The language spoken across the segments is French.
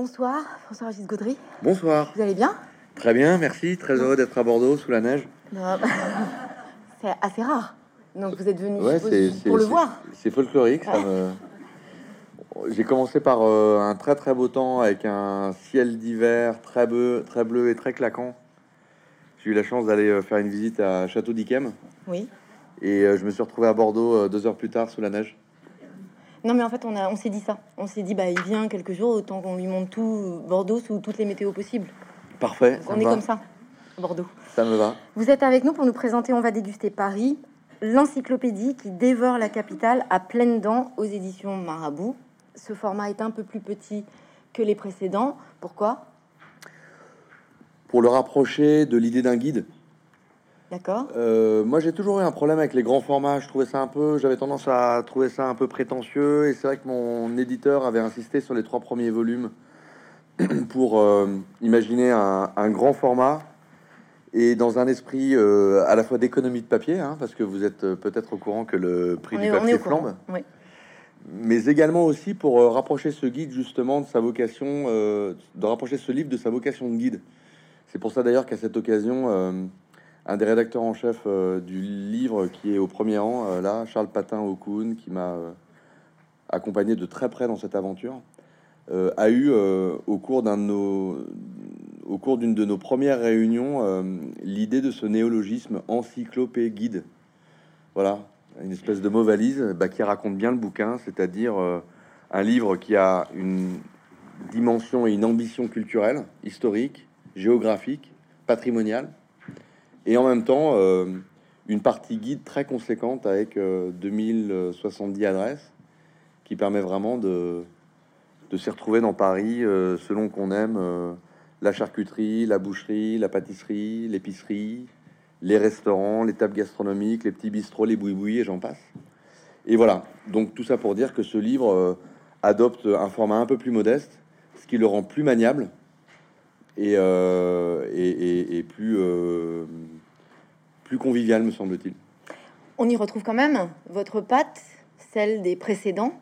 Bonsoir, François Régis Gaudry. Bonsoir. Vous allez bien? Très bien, merci. Très heureux d'être à Bordeaux sous la neige. Non, C'est assez rare. Donc vous êtes venu Ouais, pour le voir. C'est folklorique. me- J'ai commencé par euh, un très très beau temps avec un ciel d'hiver très bleu, très bleu et très claquant. J'ai eu la chance d'aller euh, faire une visite à Château d'Yquem Oui. et euh, je me suis retrouvé à Bordeaux euh, deux heures plus tard sous la neige. Non, mais en fait, on, a, on s'est dit ça. On s'est dit, bah, il vient quelques jours, autant qu'on lui montre tout Bordeaux sous toutes les météos possibles. Parfait, on est va. comme ça, Bordeaux. Ça me va. Vous êtes avec nous pour nous présenter On va déguster Paris, l'encyclopédie qui dévore la capitale à pleines dents aux éditions Marabout. Ce format est un peu plus petit que les précédents. Pourquoi? Pour le rapprocher de l'idée d'un guide, D'accord Euh, moi, j'ai toujours eu un problème avec les grands formats. Je trouvais ça un peu, j'avais tendance à trouver ça un peu prétentieux. Et c'est vrai que mon éditeur avait insisté sur les trois premiers volumes pour euh, imaginer un, un grand format et dans un esprit euh, à la fois d'économie de papier, hein, parce que vous êtes peut-être au courant que le prix on du est, papier flambe, Oui. mais également aussi pour rapprocher ce guide justement de sa vocation, de rapprocher ce livre de sa vocation de guide. C'est pour ça d'ailleurs qu'à cette occasion, un des rédacteurs en chef euh, du livre qui est au premier rang, euh, là, Charles Patin Aucoun, qui m'a euh, accompagné de très près dans cette aventure, a eu au cours d'une de nos premières réunions, l'idée de ce néologisme encyclopé guide. Voilà, une espèce de mot valise bah, qui raconte bien le bouquin, c'est-à-dire un livre qui a une dimension et une ambition culturelle, historique, géographique, patrimoniale, et en même temps euh, une partie guide très conséquente avec euh, 2070 adresses qui permet vraiment de, de s'y retrouver dans Paris euh, selon qu'on aime euh, la charcuterie, la boucherie, la pâtisserie, l'épicerie, les restaurants, les tables gastronomiques, les petits bistrots, les boui et j'en passe. Et voilà, donc tout ça pour dire que ce livre euh, adopte un format un peu plus modeste, ce qui le rend plus maniable et, euh, plus, euh, plus convivial, me semble-t-il. On y retrouve quand même votre patte, celle des précédents,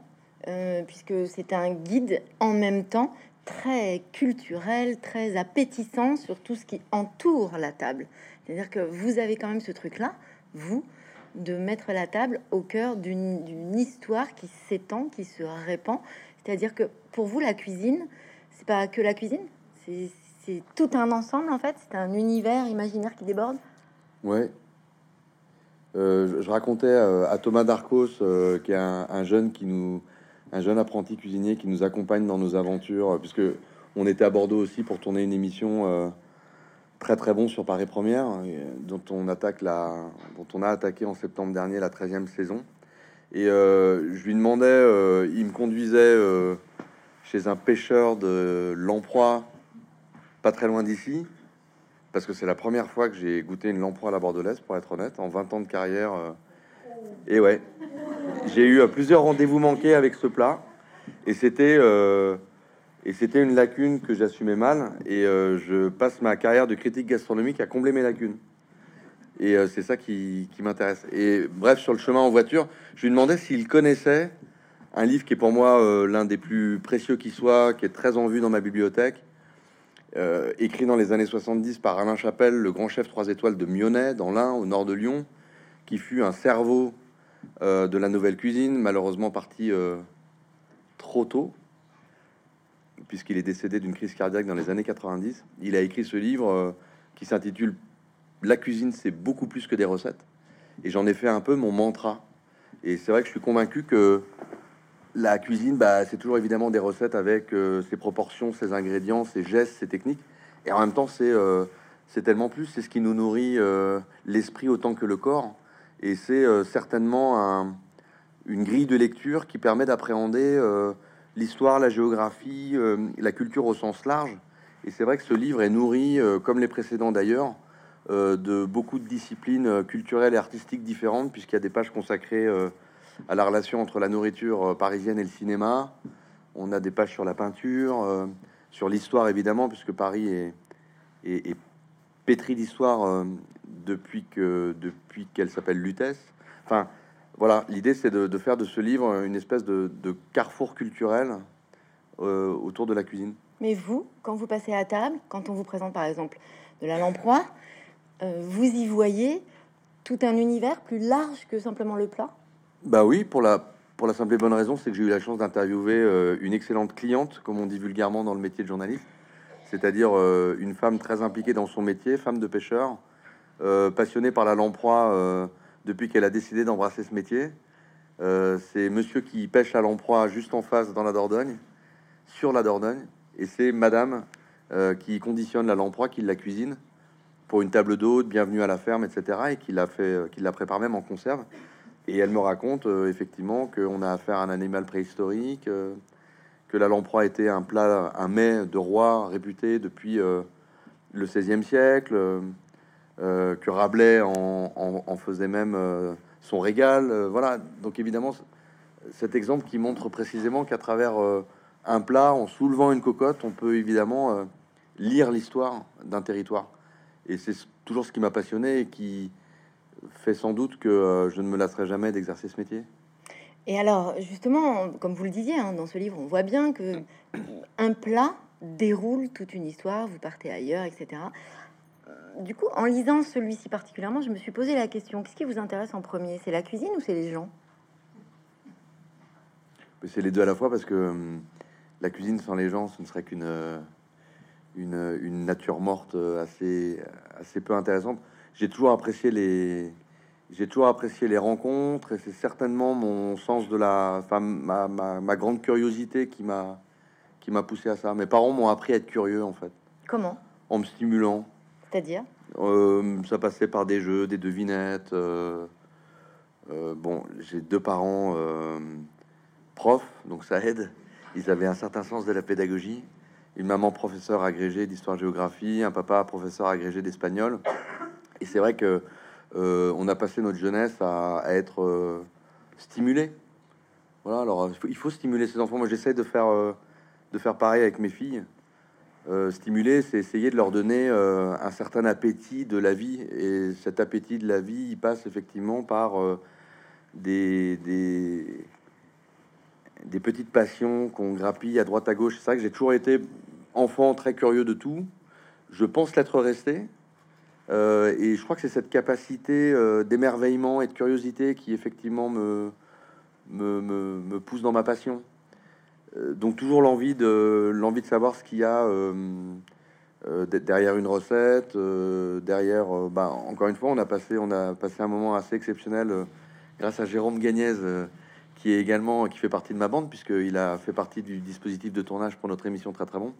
euh, puisque c'est un guide en même temps très culturel, très appétissant sur tout ce qui entoure la table. C'est-à-dire que vous avez quand même ce truc-là, vous, de mettre la table au cœur d'une histoire qui s'étend, qui se répand. C'est-à-dire que pour vous, la cuisine, c'est pas que la cuisine, c'est tout un ensemble en fait, c'est un univers imaginaire qui déborde. Ouais. Euh, je, racontais euh, à Thomas Darcos, euh, qui est un, un jeune qui nous, un jeune apprenti cuisinier qui nous accompagne dans nos aventures, puisque on était à Bordeaux aussi pour tourner une émission très très bon sur Paris Première, dont on attaque la, dont on a attaqué en septembre dernier la 13e saison. Et je lui demandais, il me conduisait chez un pêcheur de Lamproie, pas très loin d'ici, parce que c'est la première fois que j'ai goûté une lamproie à la bordelaise, pour être honnête, en 20 ans de carrière. euh, et ouais, j'ai eu euh, plusieurs rendez-vous manqués avec ce plat, et c'était euh, et c'était une lacune que j'assumais mal, et je passe ma carrière de critique gastronomique à combler mes lacunes. Et c'est ça qui, qui m'intéresse. Et bref, sur le chemin en voiture, je lui demandais s'il connaissait un livre qui est pour moi l'un des plus précieux qui soit, qui est très en vue dans ma bibliothèque, euh, écrit dans les années 70 par Alain Chapelle, le grand chef 3 étoiles de Mionnet, dans l'Ain, au nord de Lyon, qui fut un cerveau euh, de la nouvelle cuisine, malheureusement parti euh, trop tôt, puisqu'il est décédé d'une crise cardiaque dans les années 90. Il a écrit ce livre qui s'intitule La cuisine, c'est beaucoup plus que des recettes. Et j'en ai fait un peu mon mantra. Et c'est vrai que je suis convaincu que la cuisine, bah, c'est toujours évidemment des recettes avec euh, ses proportions, ses ingrédients, ses gestes, ses techniques. Et en même temps, c'est euh, tellement plus. C'est ce qui nous nourrit euh, l'esprit autant que le corps. Et c'est certainement un- une grille de lecture qui permet d'appréhender l'histoire, la géographie, la culture au sens large. Et c'est vrai que ce livre est nourri, comme les précédents d'ailleurs, de beaucoup de disciplines culturelles et artistiques différentes, puisqu'il y a des pages consacrées à la relation entre la nourriture euh, parisienne et le cinéma. On a des pages sur la peinture, euh, sur l'histoire évidemment, puisque Paris est, est, pétri d'histoire euh, depuis que depuis qu'elle s'appelle Lutèce. Enfin, voilà, l'idée c'est de, faire de ce livre une espèce de carrefour culturel autour de la cuisine. Mais vous, quand vous passez à table, quand on vous présente par exemple de la lamproie, vous y voyez tout un univers plus large que simplement le plat? Bah oui, pour la, pour la simple et bonne raison, c'est que j'ai eu la chance d'interviewer euh, une excellente cliente, comme on dit vulgairement dans le métier de journaliste, c'est-à-dire euh, une femme très impliquée dans son métier, femme de pêcheur, euh, passionnée par la lamproie depuis qu'elle a décidé d'embrasser ce métier. c'est monsieur qui pêche la lamproie juste en face dans la Dordogne, sur la Dordogne, et c'est madame qui conditionne la lamproie, qui la cuisine pour une table d'hôte, bienvenue à la ferme, etc. Et qui l'a fait, qui la prépare même en conserve. Et elle me raconte euh, effectivement qu'on a affaire à un animal préhistorique, euh, que la lamproie était un plat, un mets de roi réputé depuis le XVIe siècle, que Rabelais en, faisait même son régal. voilà. Donc évidemment, cet exemple qui montre précisément qu'à travers un plat, en soulevant une cocotte, on peut évidemment lire l'histoire d'un territoire. Et c'est toujours ce qui m'a passionné et qui fait sans doute que euh, je ne me lasserai jamais d'exercer ce métier. Et alors, justement, comme vous le disiez hein, dans ce livre, on voit bien que un plat déroule toute une histoire, vous partez ailleurs, etc. Du coup, en lisant celui-ci particulièrement, je me suis posé la question qu'est-ce qui vous intéresse en premier C'est la cuisine ou c'est les gens? C'est les deux à la fois parce que hum, la cuisine sans les gens, ce ne serait qu'une euh, une, nature morte euh, assez, assez peu intéressante. J'ai toujours apprécié les, j'ai toujours apprécié les rencontres et c'est certainement mon sens de la, enfin, ma, ma, grande curiosité qui m'a, qui m'a poussé à ça. Mes parents m'ont appris à être curieux en fait. Comment? En me stimulant. C'est-à-dire? Euh, Ça passait par des jeux, des devinettes. Euh, bon, j'ai deux parents profs, donc ça aide. Ils avaient un certain sens de la pédagogie une maman professeur agrégée d'histoire-géographie, un papa professeur agrégé d'espagnol. Et c'est vrai que euh, on a passé notre jeunesse à, être euh, stimulé. Voilà, alors il faut, stimuler ses enfants. Moi, j'essaie de faire, euh, de faire pareil avec mes filles. stimuler, c'est essayer de leur donner un certain appétit de la vie. Et cet appétit de la vie, il passe effectivement par des, des, des petites passions qu'on grappille à droite à gauche. C'est ça que j'ai toujours été enfant très curieux de tout. Je pense l'être resté. Euh, et je crois que c'est cette capacité euh, d'émerveillement et de curiosité qui effectivement me, me, me, pousse dans ma passion. Euh, donc toujours l'envie de, l'envie de savoir ce qu'il y a derrière une recette, derrière... Bah, encore une fois, on a, passé, on a passé un moment assez exceptionnel grâce à Jérôme Gagnez qui est également qui fait partie de ma bande puisqu'il a fait partie du dispositif de tournage pour notre émission très très bon.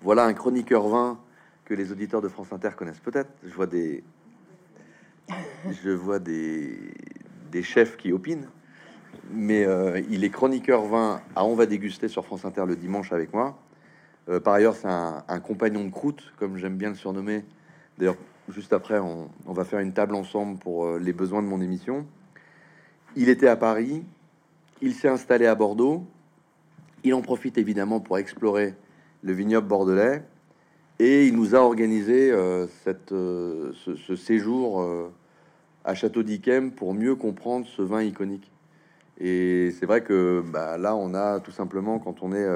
Voilà un chroniqueur vin que les auditeurs de France Inter connaissent peut-être. Je vois des, je vois des, des chefs qui opinent, mais euh, il est chroniqueur vin à On va déguster sur France Inter le dimanche avec moi. Euh, par ailleurs, c'est un, compagnon de croûte, comme j'aime bien le surnommer. D'ailleurs, juste après, on, va faire une table ensemble pour euh, les besoins de mon émission. Il était à Paris, il s'est installé à Bordeaux. Il en profite évidemment pour explorer le vignoble bordelais, et il nous a organisé euh, cette, euh, ce, séjour euh, à Château d'Yquem pour mieux comprendre ce vin iconique. Et c'est vrai que bah, là, on a tout simplement, quand on est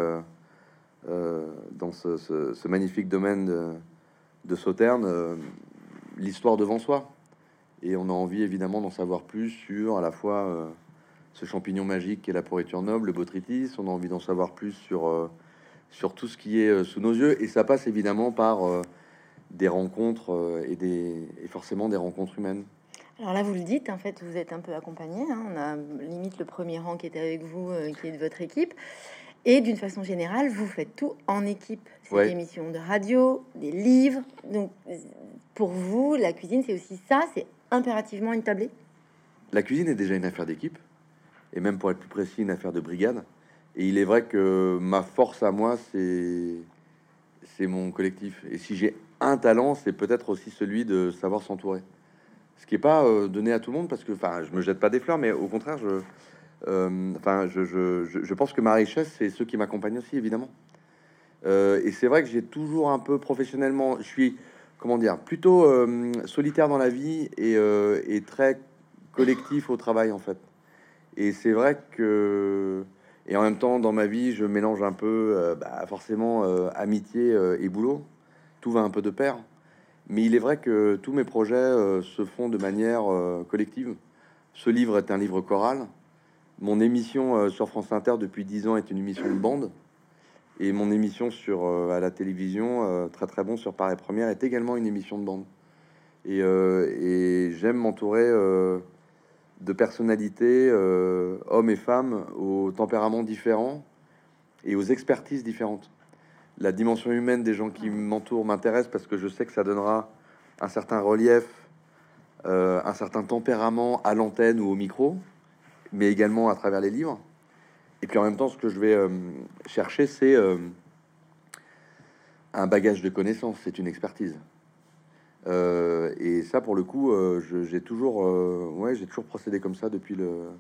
dans ce, magnifique domaine de, de Sauterne, l'histoire devant soi. Et on a envie évidemment d'en savoir plus sur à la fois ce champignon magique qui est la pourriture noble, le botrytis. On a envie d'en savoir plus sur sur tout ce qui est euh, sous nos yeux. Et ça passe évidemment par euh, des rencontres euh, et, des, et forcément des rencontres humaines. Alors là, vous le dites, en fait, vous êtes un peu accompagné. Hein. On a limite le premier rang qui était avec vous, qui est de votre équipe. Et d'une façon générale, vous faites tout en équipe. C'est des émissions de radio, des livres. Donc, pour vous, la cuisine, c'est aussi ça. C'est impérativement une tablée? La cuisine est déjà une affaire d'équipe. Et même pour être plus précis, une affaire de brigade. Et il est vrai que ma force à moi, c'est mon collectif. Et si j'ai un talent, c'est peut-être aussi celui de savoir s'entourer. Ce qui n'est pas euh, donné à tout le monde, parce que, enfin, je me jette pas des fleurs, mais au contraire, je, euh, je, je, je, pense que ma richesse, c'est ceux qui m'accompagnent aussi, évidemment. Euh, et c'est vrai que j'ai toujours un peu professionnellement, je suis, comment dire, plutôt solitaire dans la vie et, et très collectif au travail, en fait. Et c'est vrai que Et en même temps, dans ma vie, je mélange un peu, bah, forcément, amitié et boulot. Tout va un peu de pair. Mais il est vrai que tous mes projets se font de manière collective. Ce livre est un livre choral. Mon émission sur France Inter depuis 10 ans est une émission de bande. Et mon émission sur à la télévision, très très bon sur Paris Première, est également une émission de bande. Et j'aime m'entourer de personnalités, euh, hommes et femmes, aux tempéraments différents et aux expertises différentes. La dimension humaine des gens qui m'entourent m'intéresse parce que je sais que ça donnera un certain relief, euh, un certain tempérament à l'antenne ou au micro, mais également à travers les livres. Et puis en même temps, ce que je vais euh, chercher, c'est un bagage de connaissances, c'est une expertise. Euh, et ça, pour le coup, euh, j'ai toujours, euh, ouais, j'ai toujours procédé comme ça depuis le,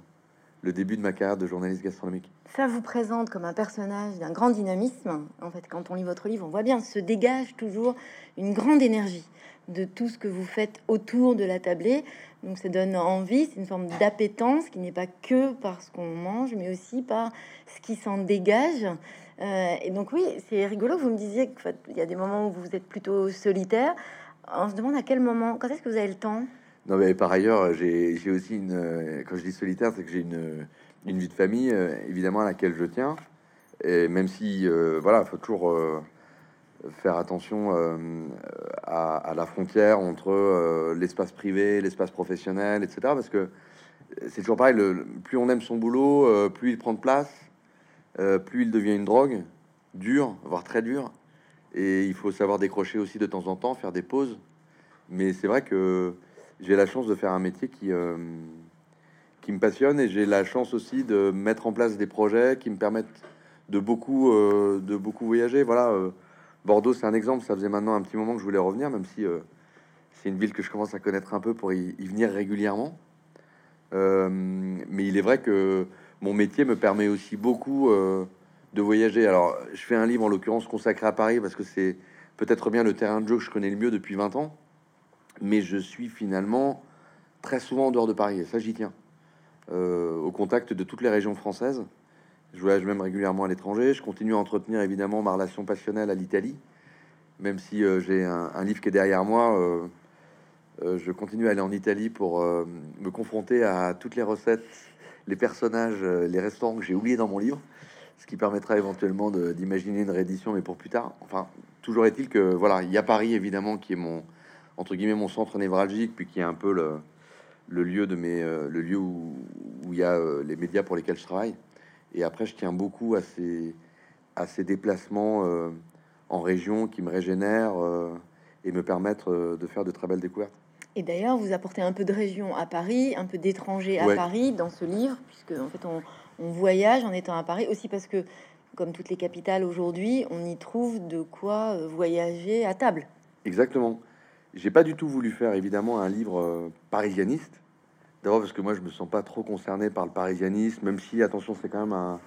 début de ma carrière de journaliste gastronomique. Ça vous présente comme un personnage d'un grand dynamisme. En fait, quand on lit votre livre, on voit bien, se dégage toujours une grande énergie de tout ce que vous faites autour de la tablée. Donc, ça donne envie, c'est une forme d'appétence qui n'est pas que par ce qu'on mange, mais aussi par ce qui s'en dégage. et donc, oui, c'est rigolo. Vous me disiez qu'il y a des moments où vous êtes plutôt solitaire on se demande à quel moment, quand est-ce que vous avez le temps? Non, mais par ailleurs, j'ai aussi une. Quand je dis solitaire, c'est que j'ai une, une, vie de famille, euh, évidemment, à laquelle je tiens. Et même si, euh, voilà, il faut toujours euh, faire attention à, la frontière entre l'espace privé, l'espace professionnel, etc. Parce que c'est toujours pareil, plus on aime son boulot, plus il prend de place, plus il devient une drogue, dure, voire très dure. Et il faut savoir décrocher aussi de temps en temps, faire des pauses. Mais c'est vrai que j'ai la chance de faire un métier qui, euh, qui me passionne et j'ai la chance aussi de mettre en place des projets qui me permettent de beaucoup, euh, de beaucoup voyager. Voilà, euh, Bordeaux, c'est un exemple. Ça faisait maintenant un petit moment que je voulais revenir, même si c'est une ville que je commence à connaître un peu pour y, y venir régulièrement. mais il est vrai que mon métier me permet aussi beaucoup de voyager. Alors, je fais un livre en l'occurrence consacré à Paris parce que c'est peut-être bien le terrain de jeu que je connais le mieux depuis 20 ans, mais je suis finalement très souvent en dehors de Paris et ça, j'y tiens. Euh, au contact de toutes les régions françaises. Je voyage même régulièrement à l'étranger. Je continue à entretenir évidemment ma relation passionnelle à l'Italie, même si euh, j'ai un, livre qui est derrière moi. Euh, je continue à aller en Italie pour me confronter à toutes les recettes, les personnages, les restaurants que j'ai oubliés dans mon livre ce qui permettra éventuellement d'imaginer une réédition, mais pour plus tard. Enfin, toujours est-il que voilà, il y a Paris évidemment qui est mon entre guillemets mon centre névralgique, puis qui est un peu le, le lieu de mes euh, le lieu où, où il y a euh, les médias pour lesquels je travaille. Et après, je tiens beaucoup à ces à ces déplacements euh, en région qui me régénèrent et me permettent de faire de très belles découvertes. Et d'ailleurs, vous apportez un peu de région à Paris, un peu d'étrangers à Paris dans ce livre, puisque en fait on, on voyage en étant à Paris aussi parce que, comme toutes les capitales aujourd'hui, on y trouve de quoi euh, voyager à table. Exactement. J'ai pas du tout voulu faire évidemment un livre euh, parisianiste. D'abord parce que moi je me sens pas trop concerné par le parisianisme, même si attention c'est quand même un,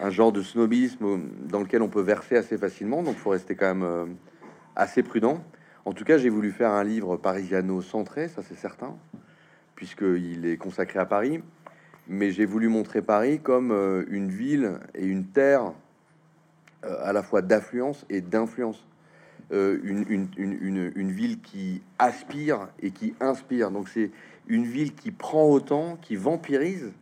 un genre de snobisme dans lequel on peut verser assez facilement, donc faut rester quand même euh, assez prudent. En tout cas, j'ai voulu faire un livre parisiano-centré, ça c'est certain, puisqu'il est consacré à Paris mais j'ai voulu montrer Paris comme euh, une ville et une terre euh, à la fois d'affluence et d'influence. Euh, une, ville qui aspire et qui inspire. Donc c'est une ville qui prend autant, qui vampirise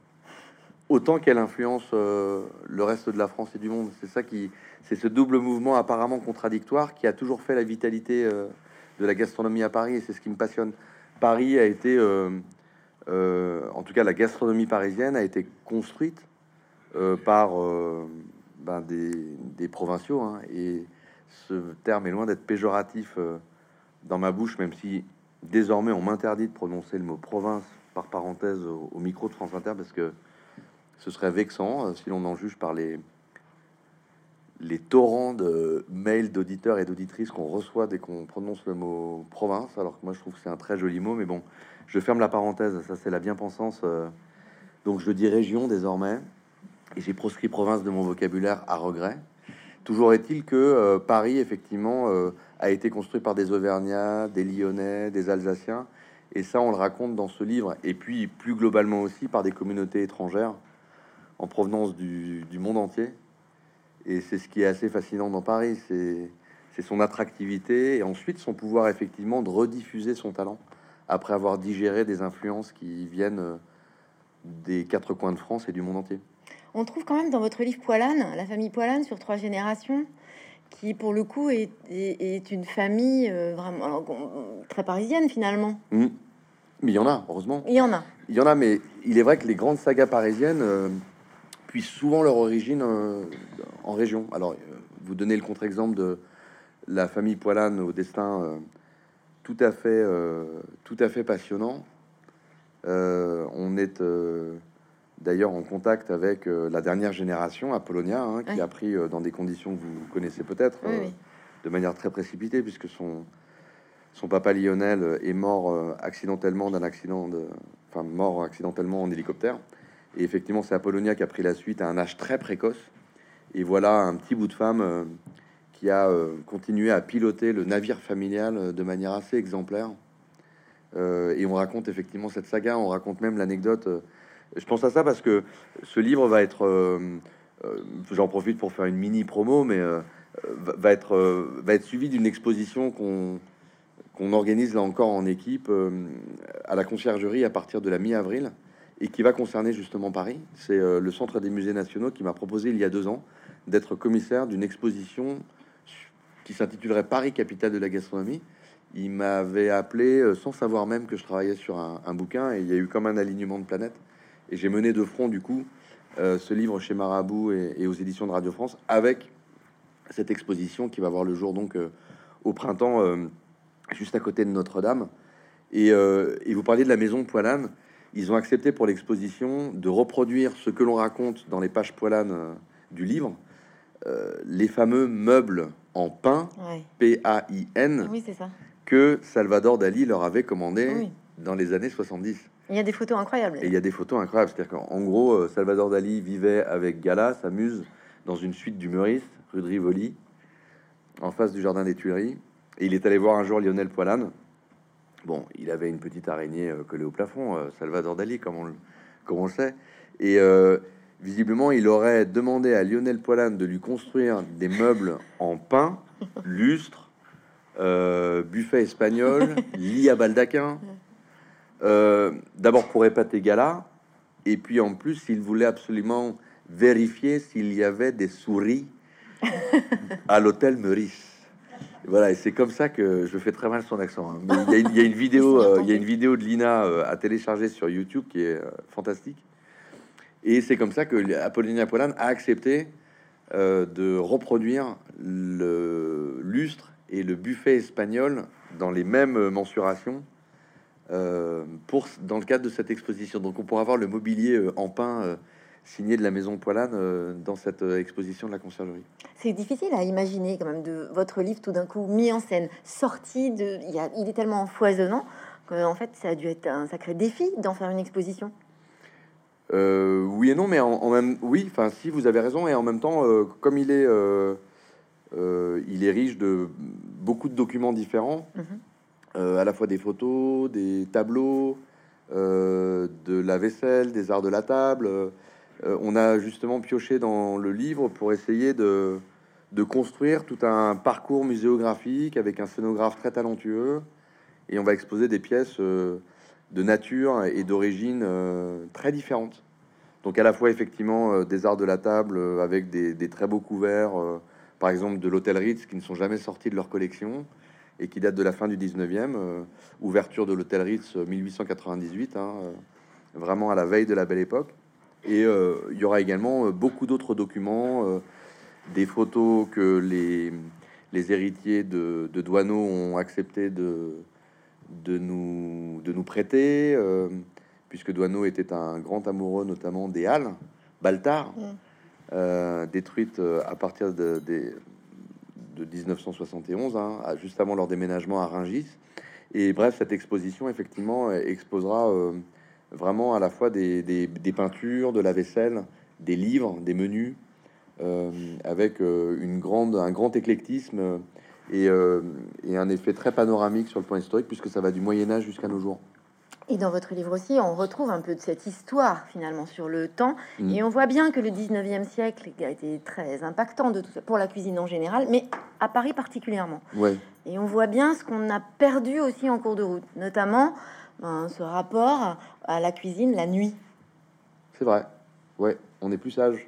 autant qu'elle influence le reste de la France et du monde. C'est ça qui, c'est ce double mouvement apparemment contradictoire qui a toujours fait la vitalité de la gastronomie à Paris et c'est ce qui me passionne. Paris a été euh, en tout cas, la gastronomie parisienne a été construite euh, par euh, ben, des, provinciaux. Hein, et ce terme est loin d'être péjoratif dans ma bouche, même si désormais on m'interdit de prononcer le mot province par parenthèse au, micro de France Inter, parce que ce serait vexant si l'on en juge par les, les torrents de mails d'auditeurs et d'auditrices qu'on reçoit dès qu'on prononce le mot province, alors que moi je trouve que c'est un très joli mot, mais bon, je ferme la parenthèse, ça c'est la bien-pensance. Euh. donc je dis région désormais, et j'ai proscrit province de mon vocabulaire à regret. Toujours est-il que euh, Paris, effectivement, euh, a été construit par des Auvergnats, des Lyonnais, des Alsaciens, et ça on le raconte dans ce livre, et puis plus globalement aussi par des communautés étrangères en provenance du, monde entier. Et c'est ce qui est assez fascinant dans Paris, c'est son attractivité et ensuite son pouvoir effectivement de rediffuser son talent après avoir digéré des influences qui viennent euh, des quatre coins de France et du monde entier. On trouve quand même dans votre livre Poilane, la famille Poilane sur trois générations, qui pour le coup est, est, une famille euh, vraiment très parisienne finalement. Mmh. Mais il y en a, heureusement. Il y en a. Il y en a, mais il est vrai que les grandes sagas parisiennes euh, puissent souvent leur origine en région. Alors, vous donnez le contre-exemple de la famille Poilane au destin tout à fait, euh, tout à fait passionnant. Euh, on est d'ailleurs en contact avec la dernière génération, Apollonia, hein, qui a pris dans des conditions que vous connaissez peut-être, de manière très précipitée, puisque son, son papa Lionel est mort accidentellement d'un accident, de, enfin mort accidentellement en hélicoptère. Et effectivement, c'est Apollonia qui a pris la suite à un âge très précoce. Et voilà un petit bout de femme qui a euh, continué à piloter le navire familial euh, de manière assez exemplaire. Euh, et on raconte effectivement cette saga, on raconte même l'anecdote. je pense à ça parce que ce livre va être, j'en profite pour faire une mini promo, mais va être, va être suivi d'une exposition qu'on qu'on organise là encore en équipe à la conciergerie à partir de la mi-avril et qui va concerner justement Paris. C'est le Centre des musées nationaux qui m'a proposé il y a deux ans d'être commissaire d'une exposition qui s'intitulerait Paris, capitale de la gastronomie. Il m'avait appelé euh, sans savoir même que je travaillais sur un, bouquin et il y a eu comme un alignement de planètes. Et j'ai mené de front du coup euh, ce livre chez Marabout et, aux éditions de Radio France avec cette exposition qui va voir le jour donc euh, au printemps juste à côté de Notre-Dame. Et, et, vous parliez de la maison Poilane. Ils ont accepté pour l'exposition de reproduire ce que l'on raconte dans les pages Poilane du livre, les fameux meubles en pain, P-A-I-N, que Salvador Dali leur avait commandé dans les années 70. Il y a des photos incroyables. Et il y a des photos incroyables. C'est-à-dire qu'en gros, euh, Salvador Dali vivait avec Gala, sa muse, dans une suite du Meurice, rue de Rivoli, en face du jardin des Tuileries. Et il est allé voir un jour Lionel Poilane. Bon, il avait une petite araignée euh, collée au plafond, euh, Salvador Dali, comme on, comme on le sait. Et Visiblement, il aurait demandé à Lionel Poilane de lui construire des meubles en pain, lustre, euh, buffet espagnol, lit à baldaquin. Euh, d'abord pour épater Gala, et puis en plus, il voulait absolument vérifier s'il y avait des souris à l'hôtel Meurice. Voilà, et c'est comme ça que je fais très mal son accent. Hein. il, y a une, vidéo, euh, il y a une vidéo de Lina à télécharger sur YouTube qui est fantastique. Et c'est comme ça que Apollinia Polan a accepté euh, de reproduire le lustre et le buffet espagnol dans les mêmes mensurations euh, pour dans le cadre de cette exposition. Donc on pourra voir le mobilier euh, en pain signé de la maison Poilane dans cette exposition de la conciergerie. C'est difficile à imaginer quand même de votre livre tout d'un coup mis en scène, sorti de... Il, il est tellement foisonnant qu'en fait ça a dû être un sacré défi d'en faire une exposition. Euh, oui et non, mais en, même oui, enfin si vous avez raison et en même temps, euh, comme il est, euh, il est riche de beaucoup de documents différents, mhm. à la fois des photos, des tableaux, de la vaisselle, des arts de la table. on a justement pioché dans le livre pour essayer de, de construire tout un parcours muséographique avec un scénographe très talentueux et on va exposer des pièces de nature et d'origine euh, très différentes. Donc à la fois effectivement euh, des arts de la table euh, avec des, très beaux couverts, par exemple de l'hôtel Ritz qui ne sont jamais sortis de leur collection et qui datent de la fin du 19e, ouverture de l'hôtel Ritz 1898, hein, vraiment à la veille de la belle époque. Et il y aura également beaucoup d'autres documents, des photos que les, les héritiers de, de Douaneau ont accepté de, de nous, de nous prêter, euh, puisque Douaneau était un grand amoureux notamment des Halles, Baltard, mm. euh, détruite euh, à partir de, de, 1971, hein, juste avant leur déménagement à Ringis. Et bref, cette exposition, effectivement, exposera vraiment à la fois des, des, peintures, de la vaisselle, des livres, des menus, avec une grande, un grand éclectisme euh, et, un effet très panoramique sur le plan historique, puisque ça va du Moyen Âge jusqu'à nos jours. Et dans votre livre aussi, on retrouve un peu de cette histoire finalement sur le temps. Mm. Et on voit bien que le 19e siècle a été très impactant de tout ça, pour la cuisine en général, mais à Paris particulièrement. Ouais. Et on voit bien ce qu'on a perdu aussi en cours de route, notamment ben, ce rapport à la cuisine la nuit. C'est vrai. Ouais, on est plus sage.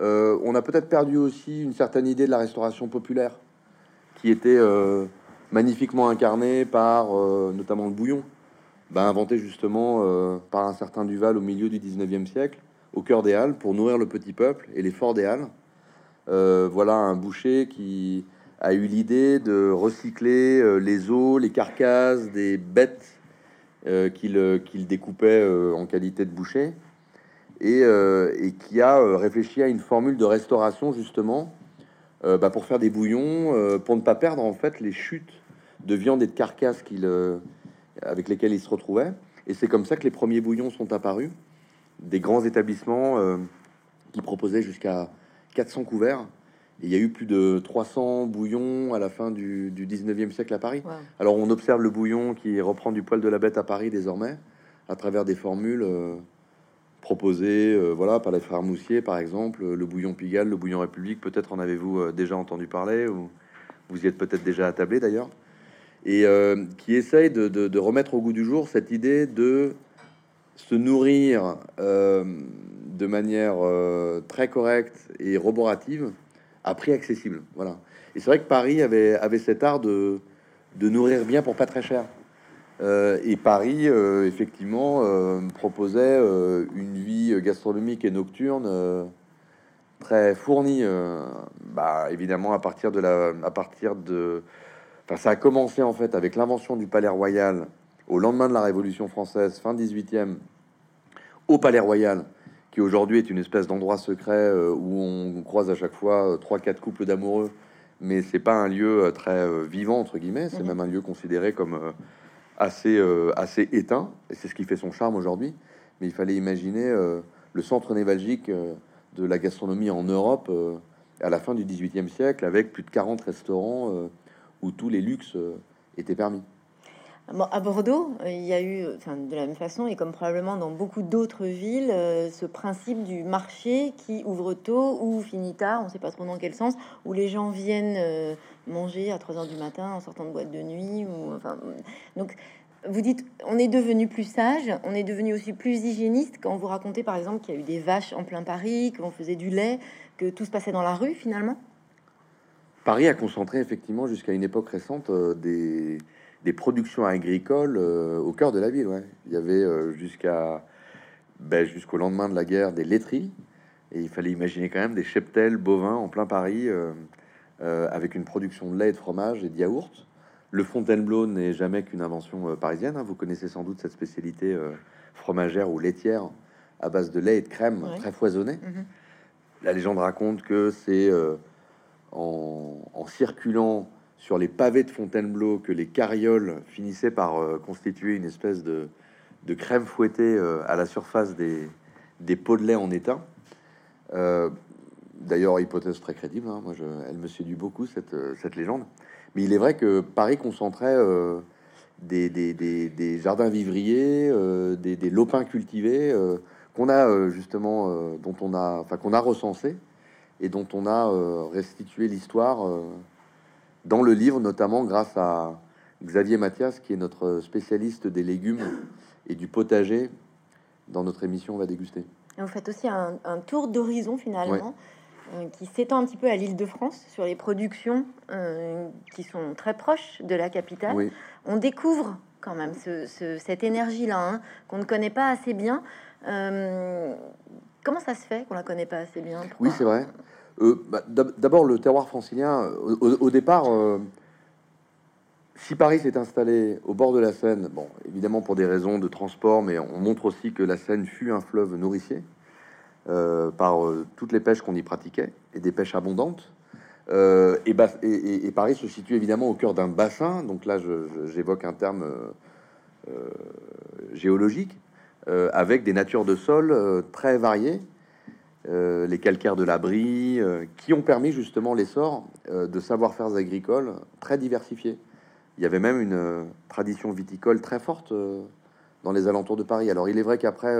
Euh, on a peut-être perdu aussi une certaine idée de la restauration populaire, qui était euh, magnifiquement incarnée par euh, notamment le bouillon, inventé justement euh, par un certain Duval au milieu du 19e siècle, au cœur des Halles, pour nourrir le petit peuple et les forts des Halles. Euh, voilà un boucher qui a eu l'idée de recycler euh, les os, les carcasses des bêtes qu'il qu'il découpait en qualité de boucher et, qui a réfléchi à une formule de restauration justement bah, pour faire des bouillons, pour ne pas perdre en fait les chutes de viande et de carcasses qu'il, avec lesquelles il se retrouvait. Et c'est comme ça que les premiers bouillons sont apparus, des grands établissements euh, qui proposaient jusqu'à 400 couverts. Et il y a eu plus de 300 bouillons à la fin du, du 19e siècle à Paris. Wow. Alors on observe le bouillon qui reprend du poil de la bête à Paris désormais, à travers des formules euh, proposées euh, voilà, par les frères Moussier, par exemple, le bouillon Pigalle, le bouillon République, peut-être en avez-vous déjà entendu parler, ou vous y êtes peut-être déjà attablé d'ailleurs, et euh, qui essaye de, de- remettre au goût du jour cette idée de se nourrir euh, de manière euh, très correcte et roborative à prix accessible. Voilà. Et c'est vrai que Paris avait, avait cet art de, de nourrir bien pour pas très cher. Et Paris, effectivement, proposait une vie gastronomique et nocturne très fournie. bah, évidemment, à partir de la, à partir de, enfin, ça a commencé en fait avec l'invention du Palais Royal au lendemain de la Révolution française, fin 18e, au Palais Royal, qui aujourd'hui est une espèce d'endroit secret euh, où on croise à chaque fois euh, trois, quatre couples d'amoureux, mais c'est pas un lieu euh, très vivant entre guillemets. C'est Mhm. même un lieu considéré comme assez assez éteint, et c'est ce qui fait son charme aujourd'hui. Mais il fallait imaginer le centre névralgique euh, de la gastronomie en Europe à la fin du 18e siècle, avec plus de 40 restaurants où tous les luxes euh, étaient permis. À Bordeaux, euh, il y a eu, de la même façon, et comme probablement dans beaucoup d'autres villes, euh, ce principe du marché qui ouvre tôt ou finit tard, on ne sait pas trop dans quel sens, où les gens viennent manger à 3 heures du matin en sortant de boîte de nuit. Donc, vous dites, on est devenu plus sage, on est devenu aussi plus hygiéniste quand vous racontez par exemple qu'il y a eu des vaches en plein Paris, qu'on faisait du lait, que tout se passait dans la rue finalement? Paris a concentré effectivement jusqu'à une époque récente euh, des, des productions agricoles euh, au cœur de la ville. ouais. Il y avait euh, jusqu'à ben, jusqu'au lendemain de la guerre des laiteries et il fallait imaginer quand même des cheptels bovins en plein Paris avec une production de lait de fromage et de yaourt. Le Fontainebleau n'est jamais qu'une invention parisienne. hein. Vous connaissez sans doute cette spécialité fromagère ou laitière à base de lait et de crème Ouais. très foisonnée. Mhm. La légende raconte que c'est en, circulant sur les pavés de Fontainebleau que les carrioles finissaient par euh, constituer une espèce de, crème fouettée euh, à la surface des, pots de lait en étain. Euh, D'ailleurs, hypothèse très crédible. hein. Moi, elle me séduit beaucoup cette, légende. Mais il est vrai que Paris concentrait des, jardins vivriers, des, lopins cultivés qu'on a justement, dont on a, enfin qu'on a recensé et dont on a euh, restitué l'histoire euh, dans le livre, notamment grâce à Xavier Mathias, qui est notre spécialiste des légumes et du potager dans notre émission On va déguster. Et vous faites aussi un, un tour d'horizon finalement, euh, qui s'étend un petit peu à l'île de France sur les productions euh, qui sont très proches de la capitale. Oui. On découvre quand même ce- ce- cette énergie-là hein, qu'on ne connaît pas assez bien. Euh, comment ça se fait qu'on la connaît pas assez bien Oui, c'est vrai. Euh, bah, d'ab- D'abord, le terroir francilien, euh, au, départ, euh, si Paris s'est installé au bord de la Seine, bon, évidemment pour des raisons de transport, mais on montre aussi que la Seine fut un fleuve nourricier par toutes les pêches qu'on y pratiquait, et des pêches abondantes. Et, Paris se situe évidemment au cœur d'un bassin, donc là j'évoque un terme géologique, avec des natures de sol euh, très variées, euh, les calcaires de la Brie, euh, qui ont permis justement l'essor euh, de savoir-faire agricoles très diversifiés. Il y avait même une euh, tradition viticole très forte euh, dans les alentours de Paris. Alors il est vrai qu'après,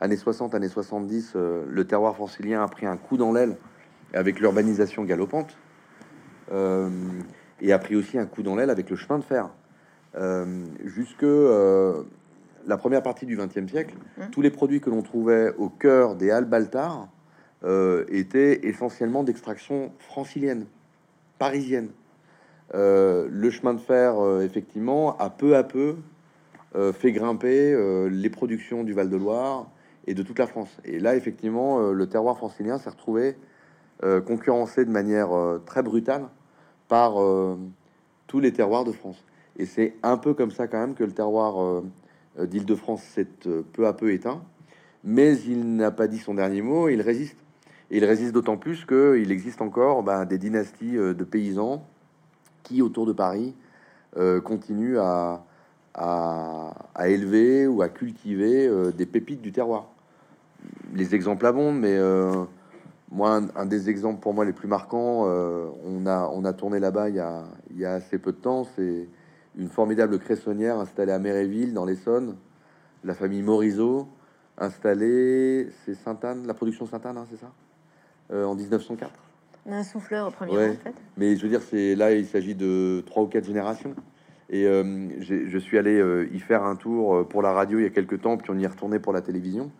années 60, années 70, le terroir francilien a pris un coup dans l'aile avec l'urbanisation galopante, et a pris aussi un coup dans l'aile avec le chemin de fer. jusque la première partie du XXe siècle, mmh. tous les produits que l'on trouvait au cœur des halles Baltard euh, étaient essentiellement d'extraction francilienne, parisienne. Euh, le chemin de fer, euh, effectivement, a peu à peu fait grimper les productions du Val-de-Loire et de toute la France. Et là, effectivement, le terroir francilien s'est retrouvé concurrencé de manière très brutale par tous les terroirs de France. Et c'est un peu comme ça quand même que le terroir euh, d'Île-de-France s'est euh, peu à peu éteint, mais il n'a pas dit son dernier mot, il résiste. Et il résiste d'autant plus qu'il existe encore bah, des dynasties euh, de paysans qui, autour de Paris, continuent à, élever ou à cultiver des pépites du terroir. Les exemples abondent, mais moi, un, des exemples pour moi les plus marquants, on, a, on tourné là-bas il, il, y a assez peu de temps, une formidable cressonnière installée à Méréville, dans l'Essonne. La famille Morisot, installée, c'est Sainte-Anne, la production Sainte-Anne, hein, c'est ça? Euh, En 1904. Un souffleur au premier en fait. Mais je veux dire, c'est là, il s'agit de trois ou quatre générations. Et euh, je suis allé euh, y faire un tour pour la radio il y a quelques temps, puis on y est retourné pour la télévision.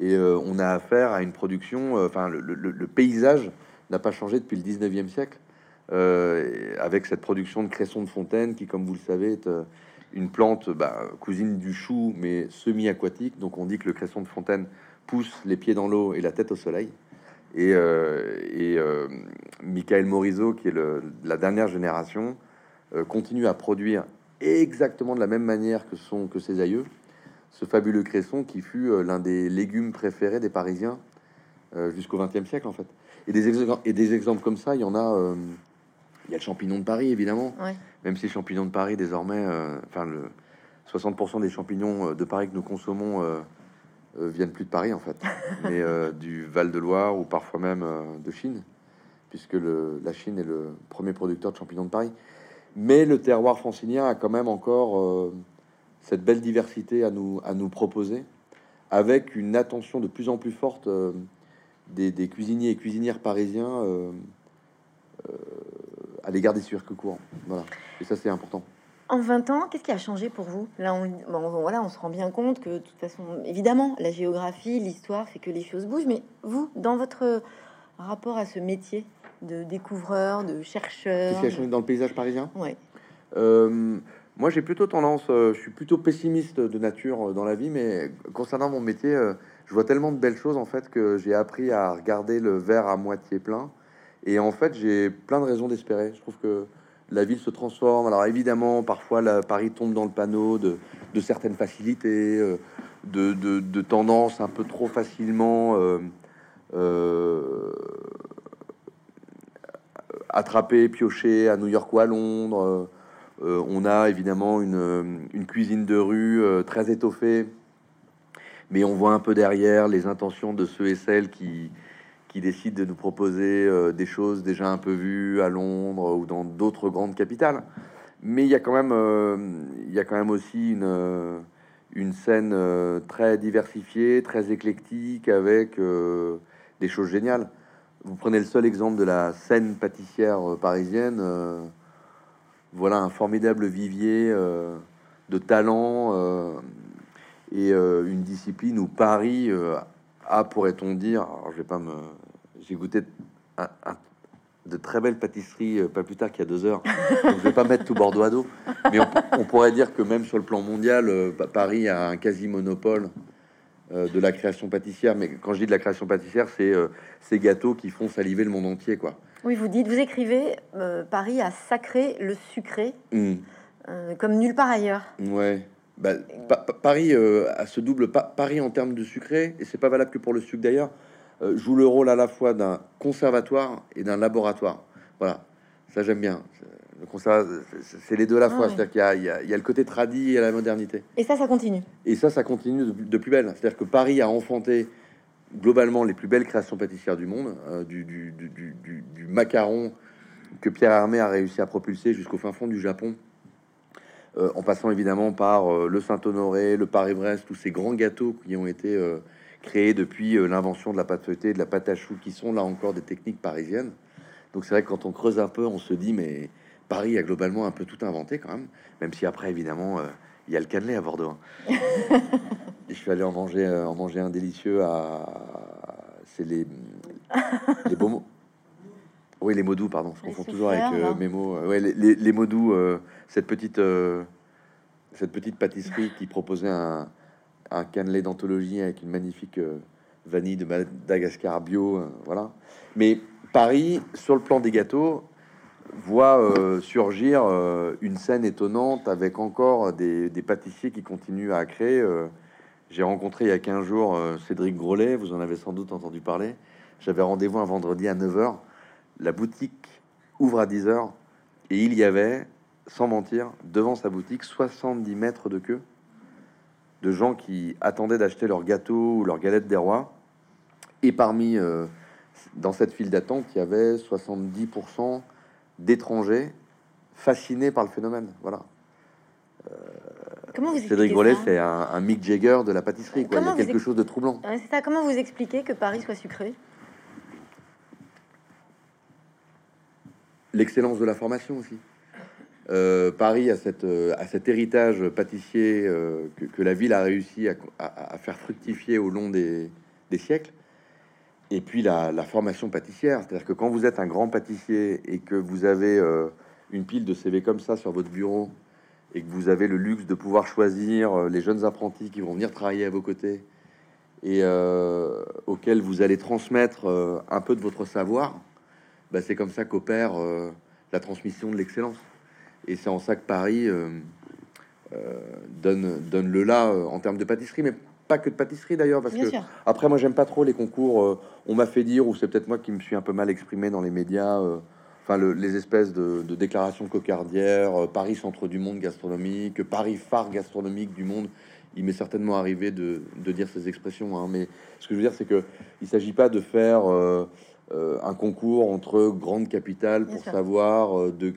Et on a affaire à une production, enfin, le, le, paysage n'a pas changé depuis le 19e siècle. Euh, avec cette production de cresson de fontaine qui, comme vous le savez, est euh, une plante bah, cousine du chou, mais semi-aquatique. Donc on dit que le cresson de fontaine pousse les pieds dans l'eau et la tête au soleil. Et, euh, Michael Morisot, qui est la dernière génération, continue à produire exactement de la même manière que, son, que ses aïeux ce fabuleux cresson qui fut l'un des légumes préférés des Parisiens jusqu'au XXe siècle en fait. Et des exemples comme ça, il y en a, il y a le champignon de Paris, évidemment. Même si le champignon de Paris, désormais, euh, enfin, le 60% des champignons euh, de Paris que nous consommons euh, viennent plus de Paris, en fait, mais du Val-de-Loire ou parfois même de Chine, puisque le, la Chine est le premier producteur de champignons de Paris. Mais le terroir francilien a quand même encore cette belle diversité à nous, à nous proposer, avec une attention de plus en plus forte des, des, cuisiniers et cuisinières parisiens à l'égard des circuits courants. Voilà. Et ça, c'est important. En 20 ans, qu'est-ce qui a changé pour vous? Là, on, voilà, on se rend bien compte que, de toute façon, évidemment, la géographie, l'histoire fait que les choses bougent. Mais vous, dans votre rapport à ce métier de découvreur, de chercheur, qu'est-ce qui a changé dans le paysage parisien? Ouais. Euh, moi, j'ai plutôt tendance, euh, je suis plutôt pessimiste de nature euh, dans la vie, mais concernant mon métier, je vois tellement de belles choses en fait que j'ai appris à regarder le verre à moitié plein et en fait, j'ai plein de raisons d'espérer. Je trouve que la ville se transforme. Alors évidemment, parfois, la, Paris tombe dans le panneau de, certaines facilités, euh, de, tendances un peu trop facilement euh, euh, attrapées, piochées à New York ou à Londres. on a évidemment une cuisine de rue très étoffée, mais on voit un peu derrière les intentions de ceux et celles qui, qui décide de nous proposer euh, des choses déjà un peu vues à Londres ou dans d'autres grandes capitales. Mais il y a quand même, euh, aussi une, euh, scène très diversifiée, très éclectique, avec des choses géniales. Vous prenez le seul exemple de la scène pâtissière parisienne. voilà un formidable vivier de talent et une discipline où Paris a, pourrait-on dire, je vais pas me, j'ai goûté de très belles pâtisseries euh, pas plus tard qu'il y a deux heures. je vais pas mettre tout Bordeaux à dos, mais on, pourrait dire que même sur le plan mondial, euh, Paris a un quasi monopole euh, de la création pâtissière. Mais quand je dis de la création pâtissière, c'est ces gâteaux qui font saliver le monde entier, quoi. Oui, vous dites, vous écrivez, Paris a sacré le sucré mmh. comme nulle part ailleurs. Ouais. Bah, Paris a ce double Paris en termes de sucré, et c'est pas valable que pour le sucre d'ailleurs. Euh, joue le rôle à la fois d'un conservatoire et d'un laboratoire. Voilà, ça j'aime bien. Le conservatoire, c'est les deux à la ah fois. C'est-à-dire qu'il y, y, a le côté tradit et la modernité. Et ça, ça continue. Et ça, ça continue de, plus belle. C'est-à-dire que Paris a enfanté globalement les plus belles créations pâtissières du monde, euh, du, du, du, du, macaron que Pierre Armé a réussi à propulser jusqu'au fin fond du Japon, euh, en passant évidemment par euh, le Saint-Honoré, le Paris-Brest, tous ces grands gâteaux qui ont été créés depuis euh, l'invention de la pâte feuilletée, de la pâte à choux, qui sont là encore des techniques parisiennes. Donc c'est vrai que quand on creuse un peu, on se dit mais Paris a globalement un peu tout inventé quand même, même si après évidemment euh, il y a le cannelé à Bordeaux. hein. Je suis allé en manger, euh, en manger un délicieux à, c'est les les beaux mots. Oui, les mots doux, pardon. Je confonds toujours avec euh, mes mots. ouais, les, les, les mots doux, cette petite cette petite pâtisserie qui proposait un, un cannelé d'anthologie avec une magnifique euh, vanille de Madagascar bio, euh, voilà. Mais Paris, sur le plan des gâteaux, voit euh, surgir une scène étonnante avec encore des, pâtissiers qui continuent à créer. J'ai rencontré il y a 15 jours Cédric Grolet, vous en avez sans doute entendu parler. J'avais rendez-vous un vendredi à 9h. La boutique ouvre à 10h et il y avait, sans mentir, devant sa boutique, 70 mètres de queue de gens qui attendaient d'acheter leur gâteau ou leur galette des rois. Et parmi, euh, dans cette file d'attente, il y avait 70% d'étrangers fascinés par le phénomène. Voilà. Comment vous Cédric Grolet, c'est un, un Mick Jagger de la pâtisserie. Quoi. Il y Comment a quelque ex- chose de troublant. Ouais, c'est ça. Comment vous expliquez que Paris soit sucré? L'excellence de la formation aussi. Euh, Paris euh, a cet héritage pâtissier euh, que, la ville a réussi à, faire fructifier au long des, siècles. Et puis la, formation pâtissière, c'est-à-dire que quand vous êtes un grand pâtissier et que vous avez une pile de CV comme ça sur votre bureau et que vous avez le luxe de pouvoir choisir les jeunes apprentis qui vont venir travailler à vos côtés et auxquels vous allez transmettre un peu de votre savoir, bah, c'est comme ça qu'opère la transmission de l'excellence. Et c'est en ça que Paris euh, euh, donne, donne le là euh, en termes de pâtisserie, mais pas que de pâtisserie d'ailleurs, parce Bien que sûr. après, moi, j'aime pas trop les concours. euh, on m'a fait dire, ou c'est peut-être moi qui me suis un peu mal exprimé dans les médias, euh, enfin, le- les espèces de, de déclarations cocardières, euh, Paris centre du monde gastronomique, Paris phare gastronomique du monde. Il m'est certainement arrivé de, de dire ces expressions, hein, mais ce que je veux dire, c'est que il s'agit pas de faire un concours entre grandes capitales pour savoir de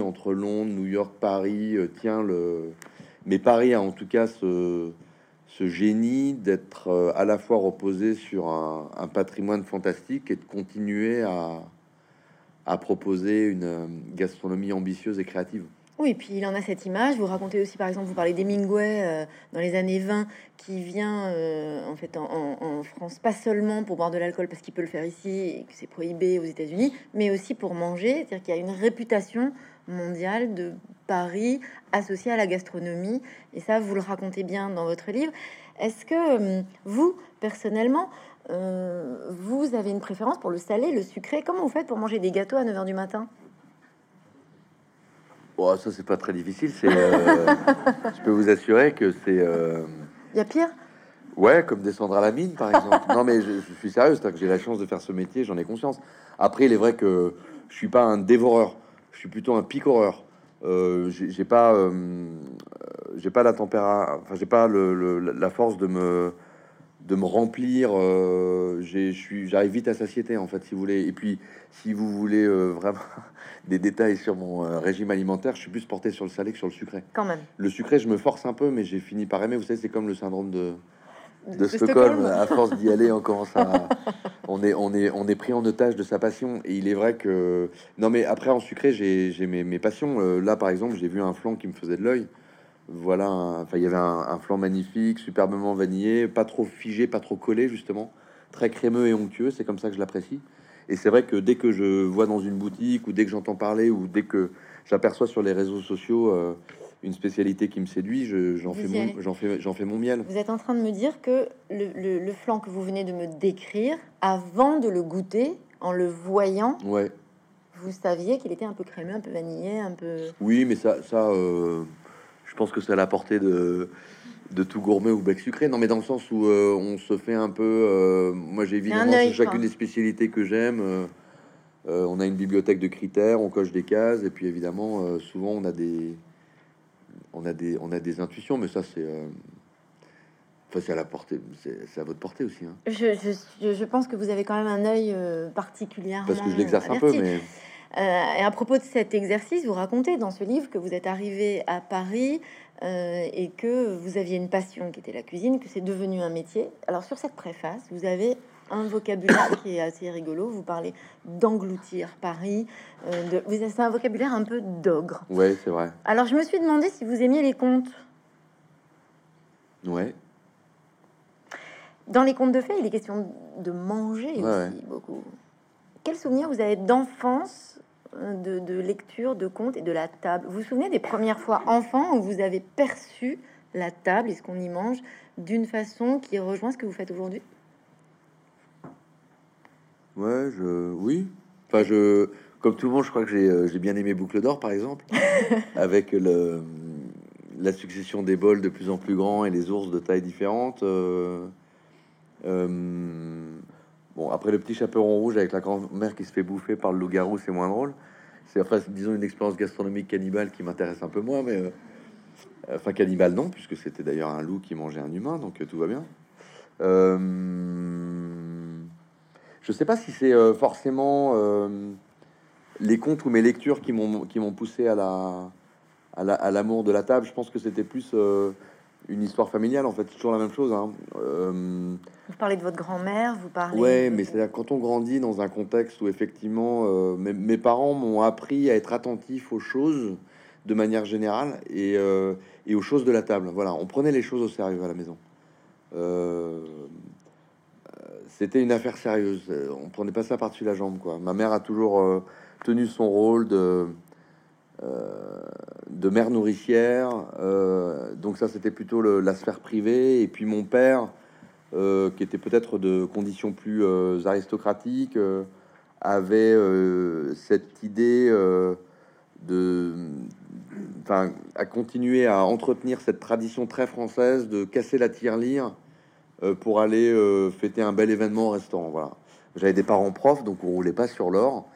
entre Londres, New York, Paris euh, tient le. Mais Paris a en tout cas ce, génie d'être euh, à la fois reposé sur un, patrimoine fantastique et de continuer à, à proposer une euh, gastronomie ambitieuse et créative. Oui, puis il en a cette image. Vous racontez aussi, par exemple, vous parlez d'Hemingway euh, dans les années 20, qui vient euh, en fait en, France, pas seulement pour boire de l'alcool parce qu'il peut le faire ici et que c'est prohibé aux États-Unis, mais aussi pour manger. C'est-à-dire qu'il y a une réputation mondiale de Paris associée à la gastronomie. Et ça, vous le racontez bien dans votre livre. Est-ce que euh, vous, personnellement, euh, vous avez une préférence pour le salé, le sucré? Comment vous faites pour manger des gâteaux à 9h du matin? Oh, ça, c'est pas très difficile. C'est, euh, je peux vous assurer que c'est. euh, Il y a pire? Ouais, comme descendre à la mine, par exemple. non, mais je, je suis sérieux, c'est-à-dire que j'ai la chance de faire ce métier, j'en ai conscience. Après, il est vrai que je suis pas un dévoreur, je suis plutôt un picoreur. Euh, j'ai pas, euh, euh, j'ai pas la tempéra, enfin, j'ai pas le, le- la force de me, de me remplir. euh, j'arrive vite à satiété, en fait, si vous voulez. Et puis, si vous voulez euh, vraiment des détails sur mon euh, régime alimentaire, je suis plus porté sur le salé que sur le sucré. quand même. Le sucré, je me force un peu, mais j'ai fini par aimer. Vous savez, c'est comme le syndrome de de De Stockholm. Stockholm. À force d'y aller, on commence à, on est, on est, on est pris en otage de sa passion. Et il est vrai que, non, mais après en sucré, j'ai, mes, mes passions. Euh, là, par exemple, j'ai vu un flan qui me faisait de l'œil. Voilà, enfin, il y avait un, un flan magnifique, superbement vanillé, pas trop figé, pas trop collé, justement, très crémeux et onctueux. C'est comme ça que je l'apprécie. Et c'est vrai que dès que je vois dans une boutique ou dès que j'entends parler ou dès que j'aperçois sur les réseaux sociaux euh, une spécialité qui me séduit, je- j'en fais, j'en fais, fais mon miel. Vous êtes en train de me dire que le, le, le flan que vous venez de me décrire, avant de le goûter, en le voyant, Ouais. vous saviez qu'il était un peu crémeux, un peu vanillé, un peu... Oui, mais ça, ça euh, pense que c'est à la portée de, de tout gourmet ou bec sucré. Non, mais dans le sens où euh, on se fait un peu. euh, moi, j'ai évidemment chacune quoi. des spécialités que j'aime. euh, on a une bibliothèque de critères, on coche des cases, et puis évidemment, souvent, on a des, on a des, on a des intuitions, mais ça, c'est, enfin, c'est à la portée, c'est à votre portée aussi, hein. Je, je, pense que vous avez quand même un œil particulièrement parce que je l'exerce un peu, mais et à propos de cet exercice, vous racontez dans ce livre que vous êtes arrivé à Paris et que vous aviez une passion qui était la cuisine, que c'est devenu un métier. Alors sur cette préface, vous avez un vocabulaire qui est assez rigolo. Vous parlez d'engloutir Paris. Euh, c'est un vocabulaire un peu d'ogre. Ouais, c'est vrai. Alors, je me suis demandé si vous aimiez les contes. Ouais. Dans les contes de fées, il est question de manger aussi beaucoup. Quel souvenir vous avez d'enfance, de, lecture, de contes et de la table Vous vous souvenez des premières fois enfant où vous avez perçu la table et ce qu'on y mange d'une façon qui rejoint ce que vous faites aujourd'hui? Ouais, je, oui. Enfin, je, comme tout le monde, je crois que j'ai, euh, bien aimé Boucle d'Or, par exemple, avec le, la succession des bols de plus en plus grands et les ours de taille différente. Euh, euh, bon, après le petit chaperon rouge avec la grand-mère qui se fait bouffer par le loup-garou, c'est moins drôle. C'est enfin, disons, une expérience gastronomique cannibale qui m'intéresse un peu moins, mais enfin cannibale non, puisque c'était d'ailleurs un loup qui mangeait un humain, donc tout va bien. Euh, je sais pas si c'est euh, forcément euh, les contes ou mes lectures qui m'ont qui m'ont poussé à la à l'amour de la table. Je pense que c'était plus euh, une histoire familiale. En fait, toujours la même chose. Hein. vous parlez de votre grand-mère, vous parlez. Ouais, mais c'est quand on grandit dans un contexte où effectivement mes, parents m'ont appris à être attentif aux choses de manière générale et, et, aux choses de la table. Voilà, on prenait les choses au sérieux à la maison c'était une affaire sérieuse. Euh, on prenait pas ça par-dessus la jambe, quoi. Ma mère a toujours euh, tenu son rôle de euh, de mère nourricière. donc ça, c'était plutôt la sphère privée. Et puis mon père, qui était peut-être de conditions plus aristocratiques, avait cette idée de, enfin, à continuer à entretenir cette tradition très française de casser la tirelire euh, pour aller euh, fêter un bel événement au restaurant. Voilà. J'avais des parents profs, donc on roulait pas sur l'or.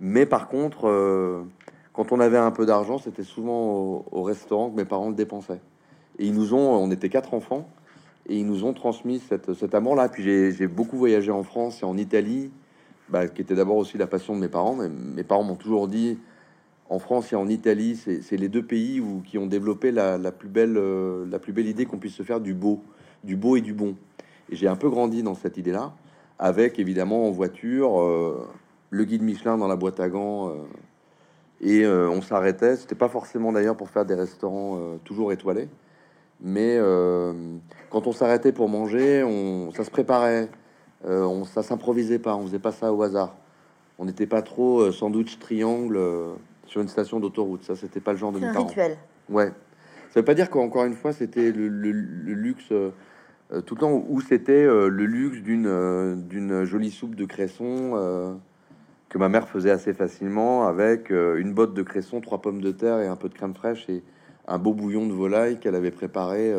Mais par contre, euh, quand on avait un peu d'argent, c'était souvent au, restaurant que mes parents le dépensaient. Et ils nous ont, on était quatre enfants, et ils nous ont transmis cet amour-là. Puis j'ai beaucoup voyagé en France et en Italie, bah, qui était d'abord aussi la passion de mes parents. Mais mes parents m'ont toujours dit, en France et en Italie, c'est les deux pays où, qui ont développé la, plus belle, la plus belle idée qu'on puisse se faire du beau du beau et du bon. Et j'ai un peu grandi dans cette idée-là, avec évidemment en voiture euh, le guide Michelin dans la boîte à gants. Euh, et euh, on s'arrêtait. C'était pas forcément d'ailleurs pour faire des restaurants toujours étoilés, mais quand on s'arrêtait pour manger, on, ça se préparait. on, ça s'improvisait pas. On faisait pas ça au hasard. On n'était pas trop sandwich triangle sur une station d'autoroute. Ça, c'était pas le genre de rituel. Ouais. Ça veut pas dire qu'encore une fois, c'était le, luxe euh, tout le temps où c'était euh, le luxe d'une euh, d'une jolie soupe de cresson que ma mère faisait assez facilement avec une botte de cresson, trois pommes de terre et un peu de crème fraîche et un beau bouillon de volaille qu'elle avait préparé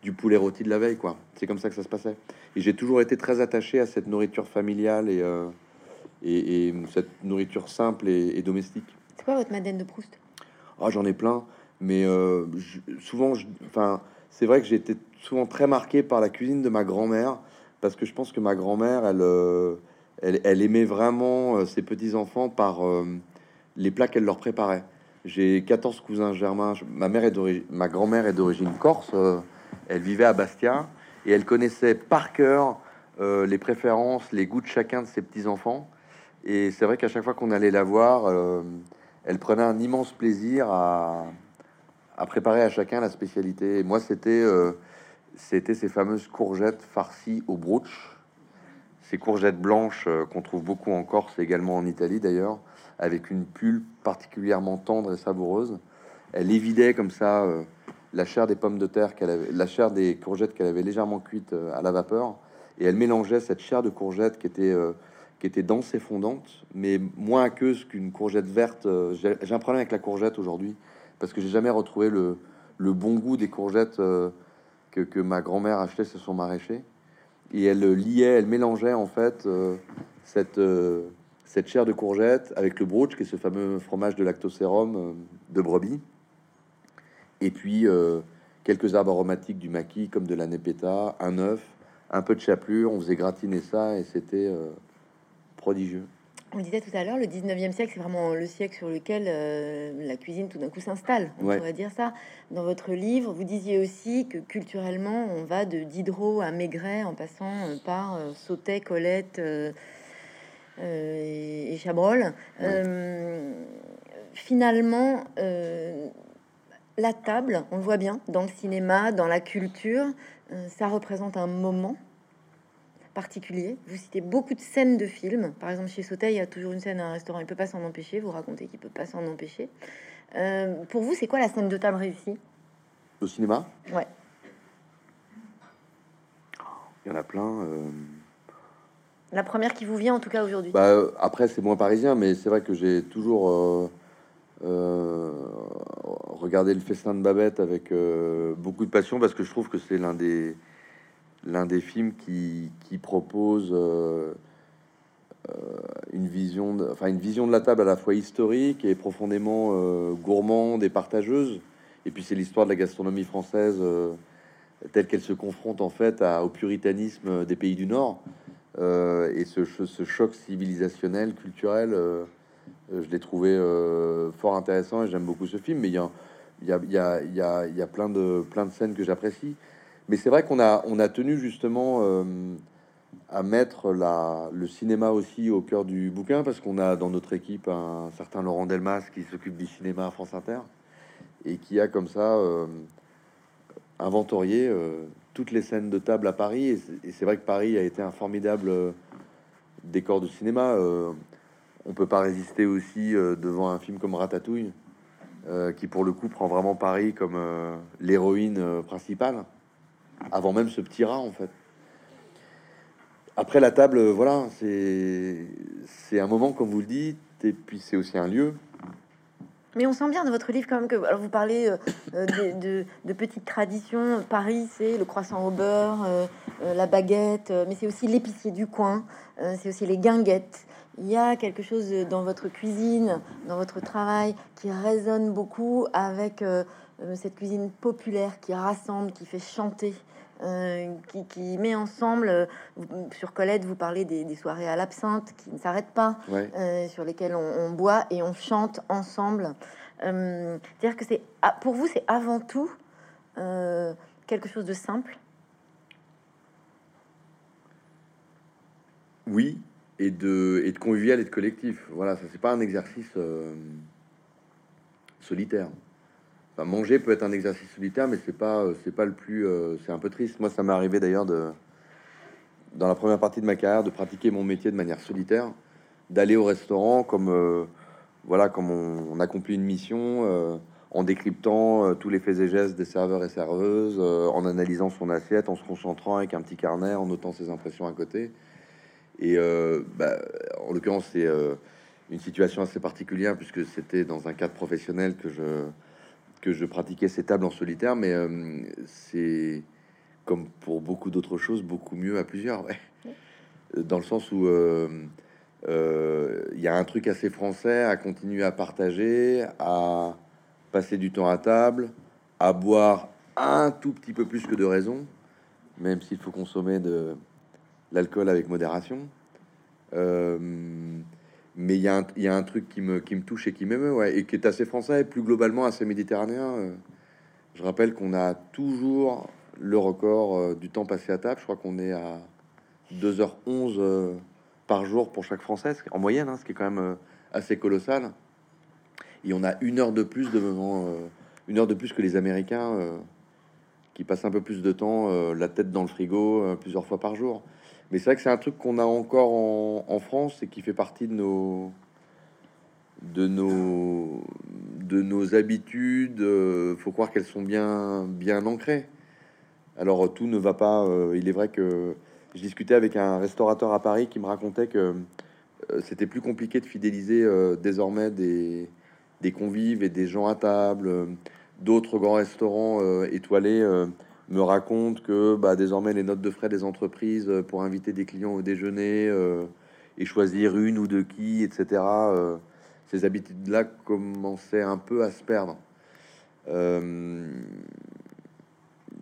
du poulet rôti de la veille, quoi. C'est comme ça que ça se passait. Et j'ai toujours été très attaché à cette nourriture familiale et, et, cette nourriture simple et, domestique. C'est quoi votre Madeleine de Proust? Ah, j'en ai plein, mais souvent, enfin, c'est vrai que j'ai été souvent très marqué par la cuisine de ma grand-mère, parce que je pense que ma grand-mère, elle, euh, elle, aimait vraiment euh, ses petits-enfants par euh, les plats qu'elle leur préparait. J'ai 14 cousins germains. Ma mère est ma grand-mère est d'origine corse. elle vivait à Bastia et elle connaissait par cœur les préférences, les goûts de chacun de ses petits-enfants. Et c'est vrai qu'à chaque fois qu'on allait la voir, elle prenait un immense plaisir à, préparer à chacun la spécialité. Moi, c'était c'était ces fameuses courgettes farcies au brooch. Ces courgettes blanches euh, qu'on trouve beaucoup en Corse, également en Italie d'ailleurs, avec une pulpe particulièrement tendre et savoureuse. Elle évidait comme ça euh, la chair des pommes de terre qu'elle avait, la chair des courgettes qu'elle avait légèrement cuites euh, à la vapeur, et elle mélangeait cette chair de courgette qui était qui était dense et fondante, mais moins aqueuse qu'une courgette verte. J'ai un problème avec la courgette aujourd'hui parce que j'ai jamais retrouvé le, le bon goût des courgettes que, ma grand-mère achetait sur son maraîcher. Et elle liait, elle mélangeait en fait euh, cette, euh, cette chair de courgette avec le brooch, qui est ce fameux fromage de lactosérum euh, de brebis. Et puis quelques arbres aromatiques du maquis, comme de la nepeta, un œuf, un peu de chapelure. On faisait gratiner ça et c'était prodigieux. On disait tout à l'heure, le 19e siècle, c'est vraiment le siècle sur lequel euh, la cuisine tout d'un coup s'installe. On pourrait dire ça. Dans votre livre, vous disiez aussi que culturellement, on va de Diderot à Maigret en passant euh, par euh, Sautet, Colette et, Chabrol. finalement, la table, on le voit bien dans le cinéma, dans la culture, ça représente un moment particulier. Vous citez beaucoup de scènes de films. Par exemple, chez Sautet, il y a toujours une scène à un restaurant, il peut pas s'en empêcher. Vous racontez qu'il peut pas s'en empêcher. Euh, pour vous, c'est quoi la scène de table réussie? Au cinéma? Ouais. Il y en a plein. Euh. La première qui vous vient, en tout cas aujourd'hui? Bah, euh, après, c'est moins parisien, mais c'est vrai que j'ai toujours regardé le festin de Babette avec beaucoup de passion parce que je trouve que c'est l'un des l'un des films qui, propose euh, euh, une vision, de, enfin une vision de la table à la fois historique et profondément euh, gourmande et partageuse. Et puis c'est l'histoire de la gastronomie française telle qu'elle se confronte en fait au puritanisme des pays du Nord. et ce, choc civilisationnel, culturel, je l'ai trouvé fort intéressant et j'aime beaucoup ce film. Mais il y a, plein de scènes que j'apprécie. Mais c'est vrai qu'on a, on a tenu justement euh, à mettre la, le cinéma aussi au cœur du bouquin parce qu'on a dans notre équipe un certain Laurent Delmas qui s'occupe du cinéma à France Inter et qui a comme ça euh, inventorié euh, toutes les scènes de table à Paris. Et c'est vrai que Paris a été un formidable décor de cinéma. on peut pas résister aussi devant un film comme Ratatouille, qui pour le coup prend vraiment Paris comme l'héroïne principale avant même ce petit rat en fait. Après la table, euh, voilà, c'est un moment comme vous le dites, et puis c'est aussi un lieu. Mais on sent bien dans votre livre quand même que alors vous parlez euh, euh, de, de, petites traditions. Paris, c'est le croissant au beurre, la baguette, mais c'est aussi l'épicier du coin, c'est aussi les guinguettes. Il y a quelque chose dans votre cuisine, dans votre travail, qui résonne beaucoup avec cette cuisine populaire qui rassemble, qui fait chanter. Euh, qui, met ensemble, euh, sur Colette, vous parlez des, soirées à l'absinthe qui ne s'arrêtent pas, euh, sur lesquelles on, boit et on chante ensemble. C'est-à-dire que c'est, ah, pour vous, c'est avant tout quelque chose de simple? Oui, et de, et de convivial et de collectif. Voilà, ça c'est pas un exercice solitaire manger peut être un exercice solitaire, mais c'est pas, euh, c'est pas le plus, euh, c'est un peu triste. Moi, ça m'est arrivé d'ailleurs de, dans la première partie de ma carrière, de pratiquer mon métier de manière solitaire, d'aller au restaurant comme, euh, voilà, comme on, accomplit une mission, en décryptant tous les faits et gestes des serveurs et serveuses, en analysant son assiette, en se concentrant avec un petit carnet, en notant ses impressions à côté. Et bah, en l'occurrence, c'est une situation assez particulière puisque c'était dans un cadre professionnel que je que je pratiquais ces tables en solitaire, mais euh, c'est comme pour beaucoup d'autres choses, beaucoup mieux à plusieurs. Dans le sens où euh, euh, il y a un truc assez français à continuer à partager, à passer du temps à table, à boire un tout petit peu plus que de raison, même s'il faut consommer de l'alcool avec modération mais il y, a un truc qui me, touche et qui m'émeut, et qui est assez français et plus globalement assez méditerranéen. Euh. Je rappelle qu'on a toujours le record euh, du temps passé à table. Je crois qu'on est à 2h11 euh, par jour pour chaque Française, en moyenne, hein, ce qui est quand même assez colossal. Et on a une heure de plus de une heure de plus que les Américains, qui passent un peu plus de temps la tête dans le frigo plusieurs fois par jour. Mais c'est vrai que c'est un truc qu'on a encore en, France et qui fait partie de nos de nos de nos habitudes. Euh, faut croire qu'elles sont bien bien ancrées. Alors tout ne va pas. Euh, il est vrai que je discutais avec un restaurateur à Paris qui me racontait que euh, c'était plus compliqué de fidéliser désormais des, des convives et des gens à table. D'autres grands restaurants étoilés me raconte que bah, désormais les notes de frais des entreprises euh, pour inviter des clients au déjeuner euh, et choisir une ou deux qui, etc. Euh, ces habitudes-là commençaient un peu à se perdre.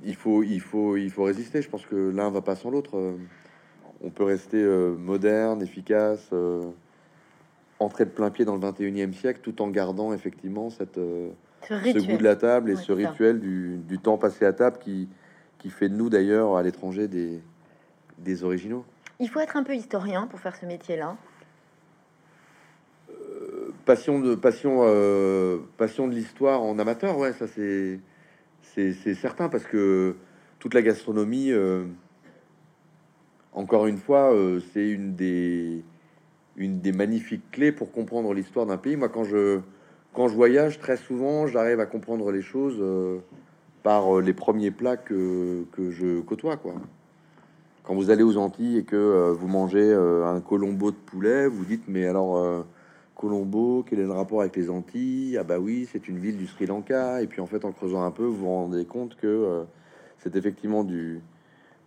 il faut, il faut, il faut résister. Je pense que l'un va pas sans l'autre. on peut rester moderne, efficace, entrer de plein pied dans le 21e siècle tout en gardant effectivement cette, euh, Ce ce goût de la table et Ouais, ce rituel du, du temps passé à table qui, qui fait de nous d'ailleurs à l'étranger des, des originaux. Il faut être un peu historien pour faire ce métier-là. Passion de passion euh, passion de l'histoire en amateur, ouais, ça c'est c'est c'est certain parce que toute la gastronomie, euh, encore une fois, euh, c'est une des une des magnifiques clés pour comprendre l'histoire d'un pays. Moi, quand je quand je voyage, très souvent, j'arrive à comprendre les choses euh, par euh, les premiers plats que que je côtoie, quoi. Quand vous allez aux Antilles et que euh, vous mangez un colombo de poulet, vous dites mais alors Colombo, quel est le rapport avec les Antilles? Ah bah oui, c'est une ville du Sri Lanka. Et puis en fait, en creusant un peu, vous vous rendez compte que c'est effectivement du,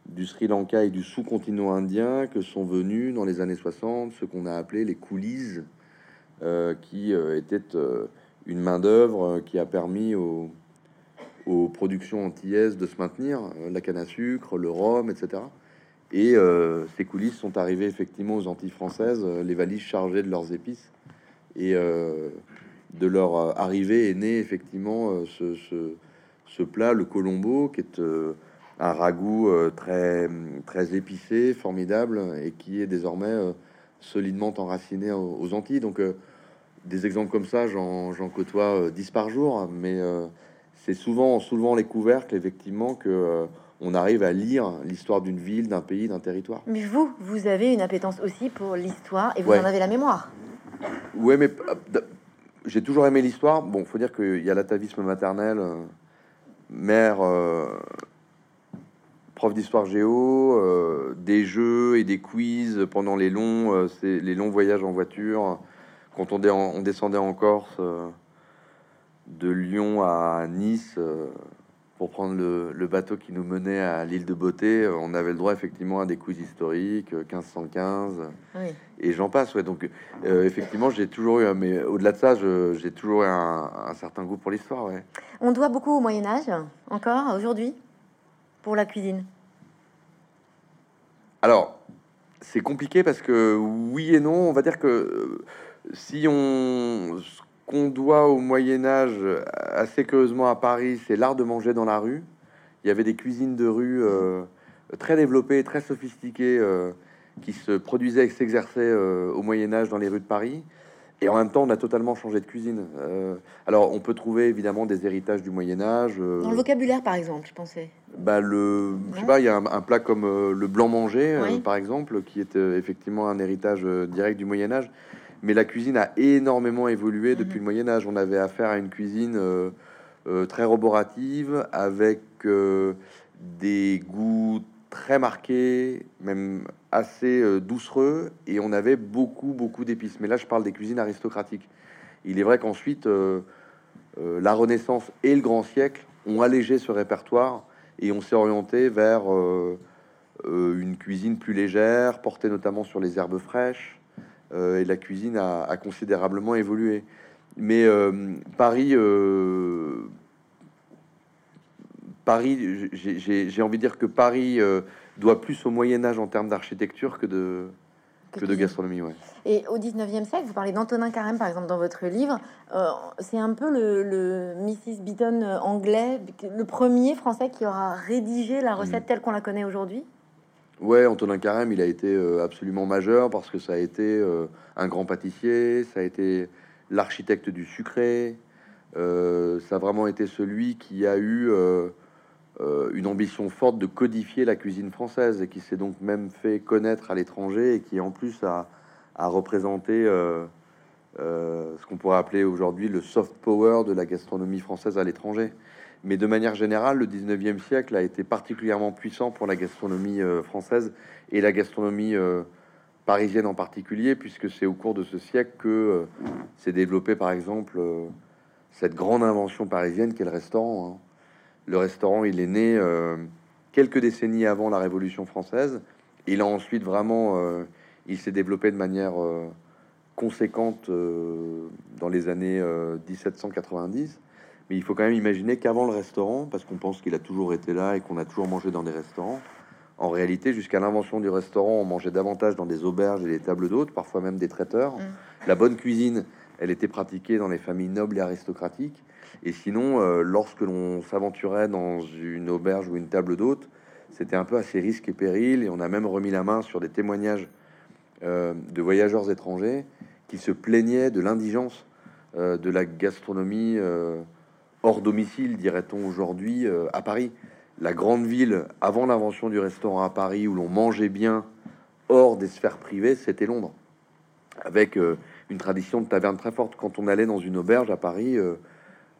du Sri Lanka et du sous-continent indien que sont venus dans les années 60 ce qu'on a appelé les coulisses, qui euh, étaient euh, une main-d'œuvre euh, qui a permis aux, aux productions antillaises de se maintenir, euh, la canne à sucre, le rhum, etc. Et euh, ces coulisses sont arrivées effectivement aux Antilles françaises, euh, les valises chargées de leurs épices. Et euh, de leur euh, arrivée est né effectivement euh, ce, ce, plat, le colombo, qui est euh, un ragoût euh, très, très épicé, formidable, et qui est désormais euh, solidement enraciné aux, aux Antilles. Donc, euh, des exemples comme ça, j'en côtoie euh, 10 par jour, mais euh, c'est souvent en soulevant les couvercles, effectivement, que euh, on arrive à lire l'histoire d'une ville, d'un pays, d'un territoire. Mais vous, vous avez une appétence aussi pour l'histoire et vous Ouais. en avez la mémoire. Ouais, mais euh, j'ai toujours aimé l'histoire. Bon, faut dire qu'il y a l'atavisme maternel, euh, mère, euh, prof d'histoire géo, euh, des jeux et des quiz pendant les longs, euh, les longs voyages en voiture. Quand on, dé- on descendait en Corse, euh, de Lyon à Nice, pour prendre le, le bateau qui nous menait à l'île de Beauté, on avait le droit effectivement à des quiz historiques, euh, 1515 Oui. et j'en passe. Ouais. Donc, effectivement, j'ai toujours eu, mais au-delà de ça, j'ai toujours eu un, un certain goût pour l'histoire. Ouais. On doit beaucoup au Moyen Âge, encore aujourd'hui, pour la cuisine. Alors, c'est compliqué parce que oui et non, on va dire que euh, si on qu'on doit au Moyen Âge assez curieusement à Paris, c'est l'art de manger dans la rue. Il y avait des cuisines de rue euh, très développées, très sophistiquées, euh, qui se produisaient et s'exerçaient euh, au Moyen Âge dans les rues de Paris. Et en même temps, on a totalement changé de cuisine. Euh, alors, on peut trouver évidemment des héritages du Moyen Âge. euh, Dans le vocabulaire, par exemple, je pensais? bah le, je sais pas, il y a un, un plat comme euh, le blanc manger, euh, Oui. par exemple, qui est effectivement un héritage direct du Moyen Âge. Mais la cuisine a énormément évolué depuis Mhm. le Moyen Âge. On avait affaire à une cuisine très roborative, avec des goûts très marqués, même assez euh, doucereux, et on avait beaucoup, beaucoup d'épices. Mais là, je parle des cuisines aristocratiques. Il est vrai qu'ensuite, euh, euh, la Renaissance et le Grand Siècle ont allégé ce répertoire et on s'est orienté vers une cuisine plus légère, portée notamment sur les herbes fraîches, et la cuisine a, considérablement évolué. Mais Paris, Paris, j'ai- envie de dire que Paris euh, doit plus au Moyen Âge en termes d'architecture que de, que de gastronomie. Ouais. Et au 19e siècle, vous parlez d'Antonin Carême, par exemple, dans votre livre. Euh, c'est un peu le, le Mrs. Beaton euh, anglais, le premier français qui aura rédigé la recette telle qu'on la connaît aujourd'hui? Ouais, Antonin Carême, il a été absolument majeur parce que ça a été un grand pâtissier, ça a été l'architecte du sucré, euh, ça a vraiment été celui qui a eu euh, une ambition forte de codifier la cuisine française et qui s'est donc même fait connaître à l'étranger et qui en plus a, représenté euh, euh, ce qu'on pourrait appeler aujourd'hui le soft power de la gastronomie française à l'étranger. Mais de manière générale, le 19e siècle a été particulièrement puissant pour la gastronomie euh, française et la gastronomie euh, parisienne en particulier, puisque c'est au cours de ce siècle que euh, s'est développé, par exemple, euh, cette grande invention parisienne qu'est le restaurant. hein. Le restaurant, il est né euh, quelques décennies avant la Révolution française. Il a ensuite vraiment, euh, il s'est développé de manière euh, conséquente dans les années euh, 1790. Mais il faut quand même imaginer qu'avant le restaurant, parce qu'on pense qu'il a toujours été là et qu'on a toujours mangé dans des restaurants, En réalité, jusqu'à l'invention du restaurant, on mangeait davantage dans des auberges et des tables d'hôtes, parfois même des traiteurs. Mm. La bonne cuisine, elle était pratiquée dans les familles nobles et aristocratiques. Et sinon, euh, lorsque l'on s'aventurait dans une auberge ou une table d'hôte, c'était un peu assez risque et péril. Et on a même remis la main sur des témoignages euh, de voyageurs étrangers qui se plaignaient de l'indigence euh, de la gastronomie hors domicile, dirait-on aujourd'hui, à Paris. La grande ville, avant l'invention du restaurant à Paris, où l'on mangeait bien hors des sphères privées, c'était Londres, avec une tradition de taverne très forte. Quand on allait dans une auberge à Paris,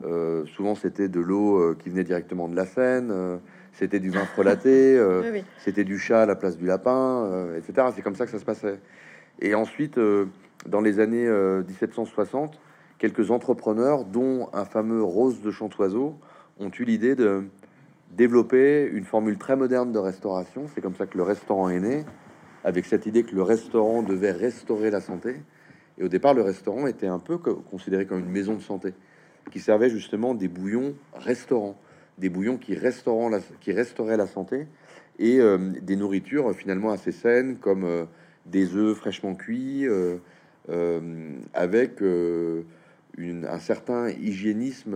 euh, souvent c'était de l'eau euh, qui venait directement de la Seine, euh, c'était du vin frelaté, Oui, oui. c'était du chat à la place du lapin, etc. C'est comme ça que ça se passait. Et ensuite, dans les années euh, 1760, quelques entrepreneurs, dont un fameux Rose de Chantoiseau, ont eu l'idée de développer une formule très moderne de restauration. C'est comme ça que le restaurant est né, avec cette idée que le restaurant devait restaurer la santé. Et au départ, le restaurant était un peu co- considéré comme une maison de santé, qui servait justement des bouillons restaurants, des bouillons qui, restaurant la, restauraient la santé, et euh, des nourritures finalement assez saines, comme euh, des œufs fraîchement cuits, euh, avec un certain hygiénisme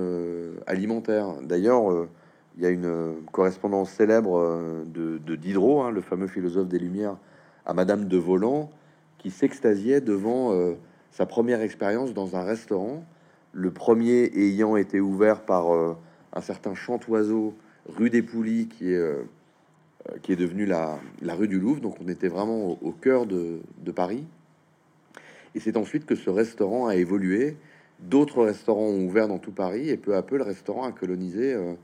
alimentaire. D'ailleurs, il y a une correspondance célèbre de, de Diderot, hein, le fameux philosophe des Lumières, à Madame de Volant, qui s'extasiait devant sa première expérience dans un restaurant, le premier ayant été ouvert par euh, un certain Chantoiseau, rue des Poulies, qui est, euh, euh, qui est devenu la, la rue du Louvre. Donc on était vraiment au, cœur de, de Paris. Et c'est ensuite que ce restaurant a évolué. D'autres restaurants ont ouvert dans tout Paris, et peu à peu, le restaurant a colonisé, euh,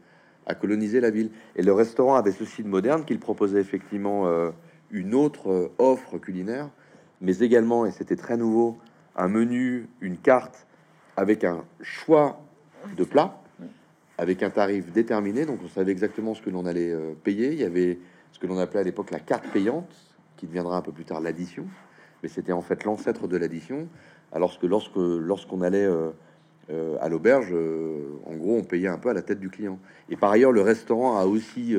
a colonisé la ville. Et le restaurant avait ceci de moderne qu'il proposait effectivement une autre offre culinaire, mais également, et c'était très nouveau, un menu, une carte avec un choix de plats, avec un tarif déterminé. Donc on savait exactement ce que l'on allait euh, payer. Il y avait ce que l'on appelait à l'époque la carte payante, qui deviendra un peu plus tard l'addition, mais c'était en fait l'ancêtre de l'addition. Alors que lorsque lorsqu'on allait euh, euh, à l'auberge, en gros, on payait un peu à la tête du client. Et par ailleurs, le restaurant a aussi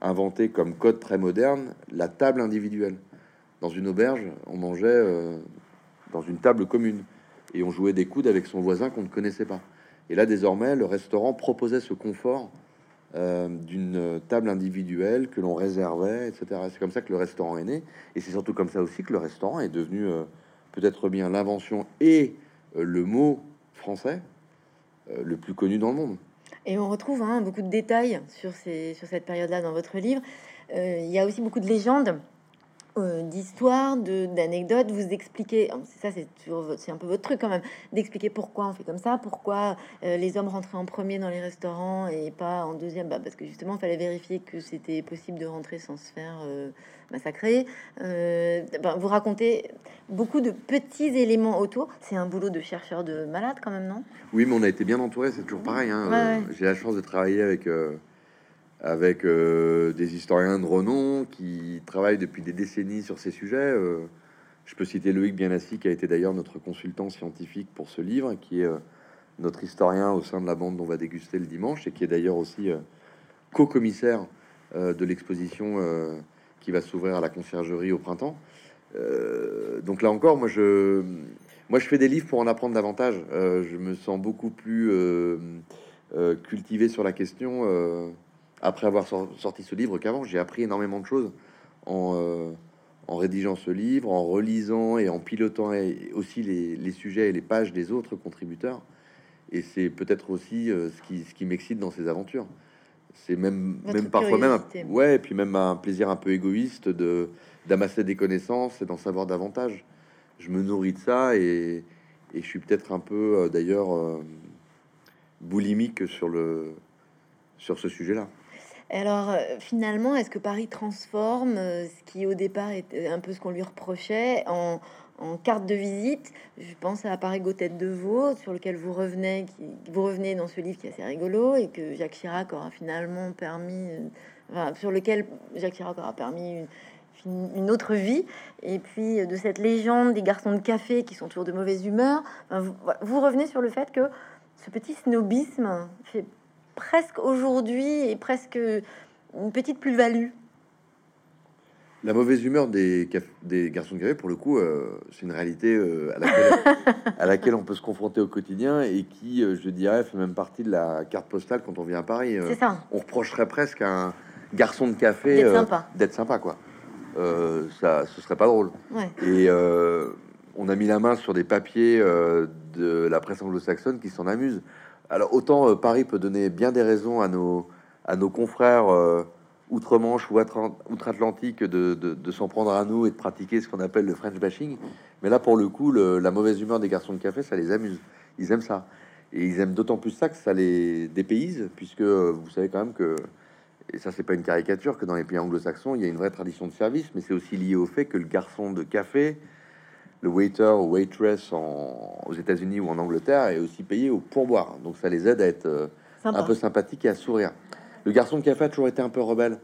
inventé comme code très moderne la table individuelle. Dans une auberge, on mangeait dans une table commune et on jouait des coudes avec son voisin qu'on ne connaissait pas. Et là, désormais, le restaurant proposait ce confort euh, d'une table individuelle que l'on réservait, etc. C'est comme ça que le restaurant est né, et c'est surtout comme ça aussi que le restaurant est devenu euh, peut-être bien l'invention et euh, le mot français le plus connu dans le monde. Et on retrouve hein, beaucoup de détails sur, sur cette période-là dans votre livre. Il y a aussi beaucoup de légendes, euh, d'histoires, d'anecdotes. Vous expliquez, oh, c'est ça, c'est un peu votre truc quand même, d'expliquer pourquoi on fait comme ça, pourquoi euh, les hommes rentraient en premier dans les restaurants et pas en deuxième. Bah, parce que justement, il fallait vérifier que c'était possible de rentrer sans se faire euh, massacrer. Euh, ben, vous racontez beaucoup de petits éléments autour. C'est un boulot de chercheur de malade quand même, non? Oui, mais on a été bien entouré, c'est toujours pareil. hein. Ouais, ouais. J'ai la chance de travailler avec, avec euh, des historiens de renom qui travaillent depuis des décennies sur ces sujets. Euh, je peux citer Loïc Bienassi, qui a été d'ailleurs notre consultant scientifique pour ce livre, qui est euh, notre historien au sein de la bande dont on va déguster le dimanche, et qui est d'ailleurs aussi co-commissaire de l'exposition qui va s'ouvrir à la conciergerie au printemps. Donc là encore, moi je, moi je fais des livres pour en apprendre davantage. Je me sens beaucoup plus cultivé sur la question après avoir sor- sorti ce livre qu'avant. J'ai appris énormément de choses en, euh, en rédigeant ce livre, en relisant et en pilotant et- aussi les, les sujets et les pages des autres contributeurs. Et c'est peut-être aussi euh, ce qui, ce qui m'excite dans ces aventures. C'est même, Votre même parfois même, un, ouais, et puis même un plaisir un peu égoïste de d'amasser des connaissances et d'en savoir davantage. Je me nourris de ça et, et je suis peut-être un peu euh, d'ailleurs boulimique sur le sur ce sujet-là. Alors euh, finalement, est-ce que Paris transforme euh, ce qui au départ était un peu ce qu'on lui reprochait en, carte de visite? Je pense à Paris Tête de Veau, sur lequel vous revenez, vous revenez dans ce livre qui est assez rigolo et que Jacques Chirac aura finalement permis, euh, sur lequel Jacques Chirac aura permis une, autre vie. Et puis de cette légende des garçons de café qui sont toujours de mauvaise humeur. Vous, vous revenez sur le fait que ce petit snobisme fait presque aujourd'hui et presque une petite plus-value. La mauvaise humeur des, des garçons de café, pour le coup, euh, c'est une réalité euh, à, laquelle, à, laquelle, on peut se confronter au quotidien et qui, euh, je dirais, fait même partie de la carte postale quand on vient à Paris. c'est ça. On reprocherait presque à un garçon de café d'être sympa. quoi. ça, ce serait pas drôle. Et on a mis la main sur des papiers de la presse anglo-saxonne qui s'en amusent. Alors autant Paris peut donner bien des raisons à nos, à nos confrères outre-Manche ou outre-Atlantique de, s'en prendre à nous et de pratiquer ce qu'on appelle le French bashing. Mais là, pour le coup, la mauvaise humeur des garçons de café, ça les amuse. Ils aiment ça. Et ils aiment d'autant plus ça que ça les dépayse, puisque vous savez quand même que, et ça c'est pas une caricature, que dans les pays anglo-saxons, il y a une vraie tradition de service, mais c'est aussi lié au fait que le garçon de café, le waiter ou waitress aux États-Unis ou en Angleterre est aussi payé au pourboire. Donc ça les aide à être euh, un peu sympathiques et à sourire. Le garçon de café a toujours été un peu rebelle.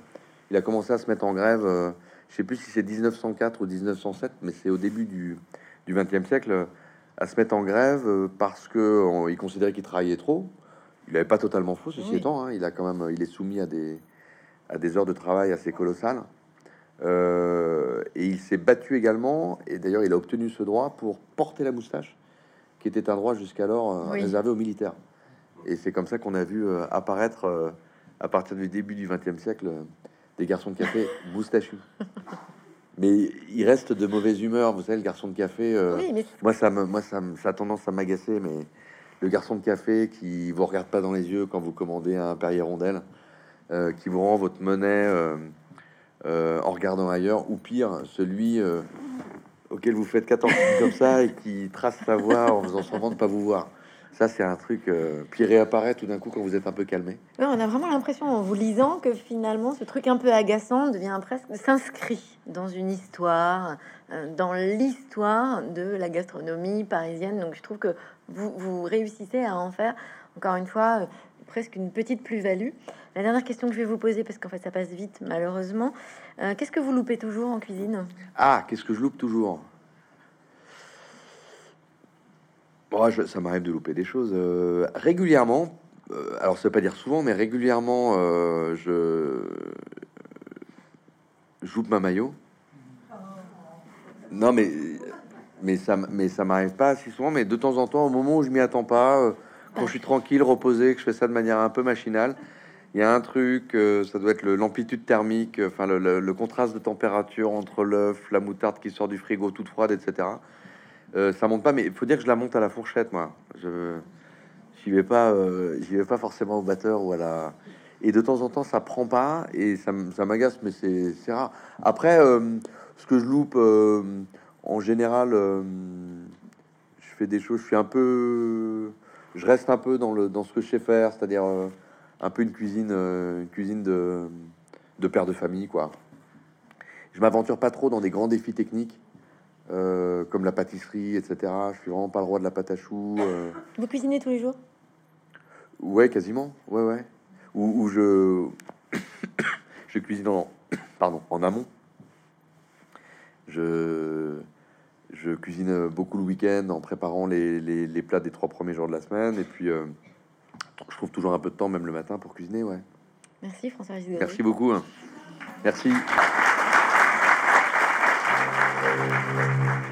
Il a commencé à se mettre en grève, euh, je sais plus si c'est 1904 ou 1907, mais c'est au début du, du 20e siècle, à se mettre en grève euh, parce que il considérait qu'il travaillait trop. Il n'avait pas totalement faux, ceci étant. Hein. il a quand même, il est soumis à des, à des heures de travail assez colossales. Euh, et il s'est battu également, et d'ailleurs il a obtenu ce droit pour porter la moustache, qui était un droit jusqu'alors réservé aux militaires. Et c'est comme ça qu'on a vu apparaître à partir du début du XXe siècle, euh, des garçons de café moustachus. Mais il reste de mauvaise humeur, vous savez, le garçon de café. Euh, moi, ça, me, moi ça, ça, a tendance à m'agacer, mais le garçon de café qui vous regarde pas dans les yeux quand vous commandez un Perrier Rondelle, euh, qui vous rend votre monnaie en regardant ailleurs, ou pire, celui auquel vous faites 14 comme ça et qui trace sa voix en faisant semblant de pas vous voir. Ça, c'est un truc. Euh, puis réapparaît tout d'un coup quand vous êtes un peu calmé. on a vraiment l'impression en vous lisant que finalement, ce truc un peu agaçant devient presque s'inscrit dans une histoire, euh, dans l'histoire de la gastronomie parisienne. Donc, je trouve que vous, vous réussissez à en faire, encore une fois, euh, presque une petite plus-value. La dernière question que je vais vous poser, parce qu'en fait, ça passe vite, malheureusement. qu'est-ce que vous loupez toujours en cuisine? Ah, qu'est-ce que je loupe toujours? Moi, ça m'arrive de louper des choses euh, régulièrement. Euh, alors, ça veut pas dire souvent, mais régulièrement, euh, je... je loupe ma maillot. Non, mais mais ça mais ça m'arrive pas si souvent, mais de temps en temps, au moment où je m'y attends pas, quand je suis tranquille, reposé, que je fais ça de manière un peu machinale, il y a un truc, ça doit être l'amplitude thermique, enfin le, contraste de température entre l'œuf, la moutarde qui sort du frigo toute froide, etc. Euh, ça monte pas, mais il faut dire que je la monte à la fourchette, moi. Je j'y vais pas, euh, j'y vais pas forcément au batteur ou à la. Et de temps en temps, ça prend pas et ça, ça m'agace, mais c'est rare. Après, euh, ce que je loupe en général, je fais des choses. Je suis un peu, je reste un peu dans le dans ce que je sais faire, c'est-à-dire un peu une cuisine, une cuisine de de père de famille, quoi. Je m'aventure pas trop dans des grands défis techniques. Euh, comme la pâtisserie, etc. Je suis vraiment pas le roi de la pâte à choux. Euh. Vous cuisinez tous les jours? Ouais, quasiment. Ouais, ouais. Ou, je je cuisine en pardon en amont. Je je cuisine beaucoup le week-end en préparant les, les, plats des trois premiers jours de la semaine et puis euh, je trouve toujours un peu de temps même le matin pour cuisiner. Ouais. Merci François. Merci beaucoup. Hein. Merci. Thank you.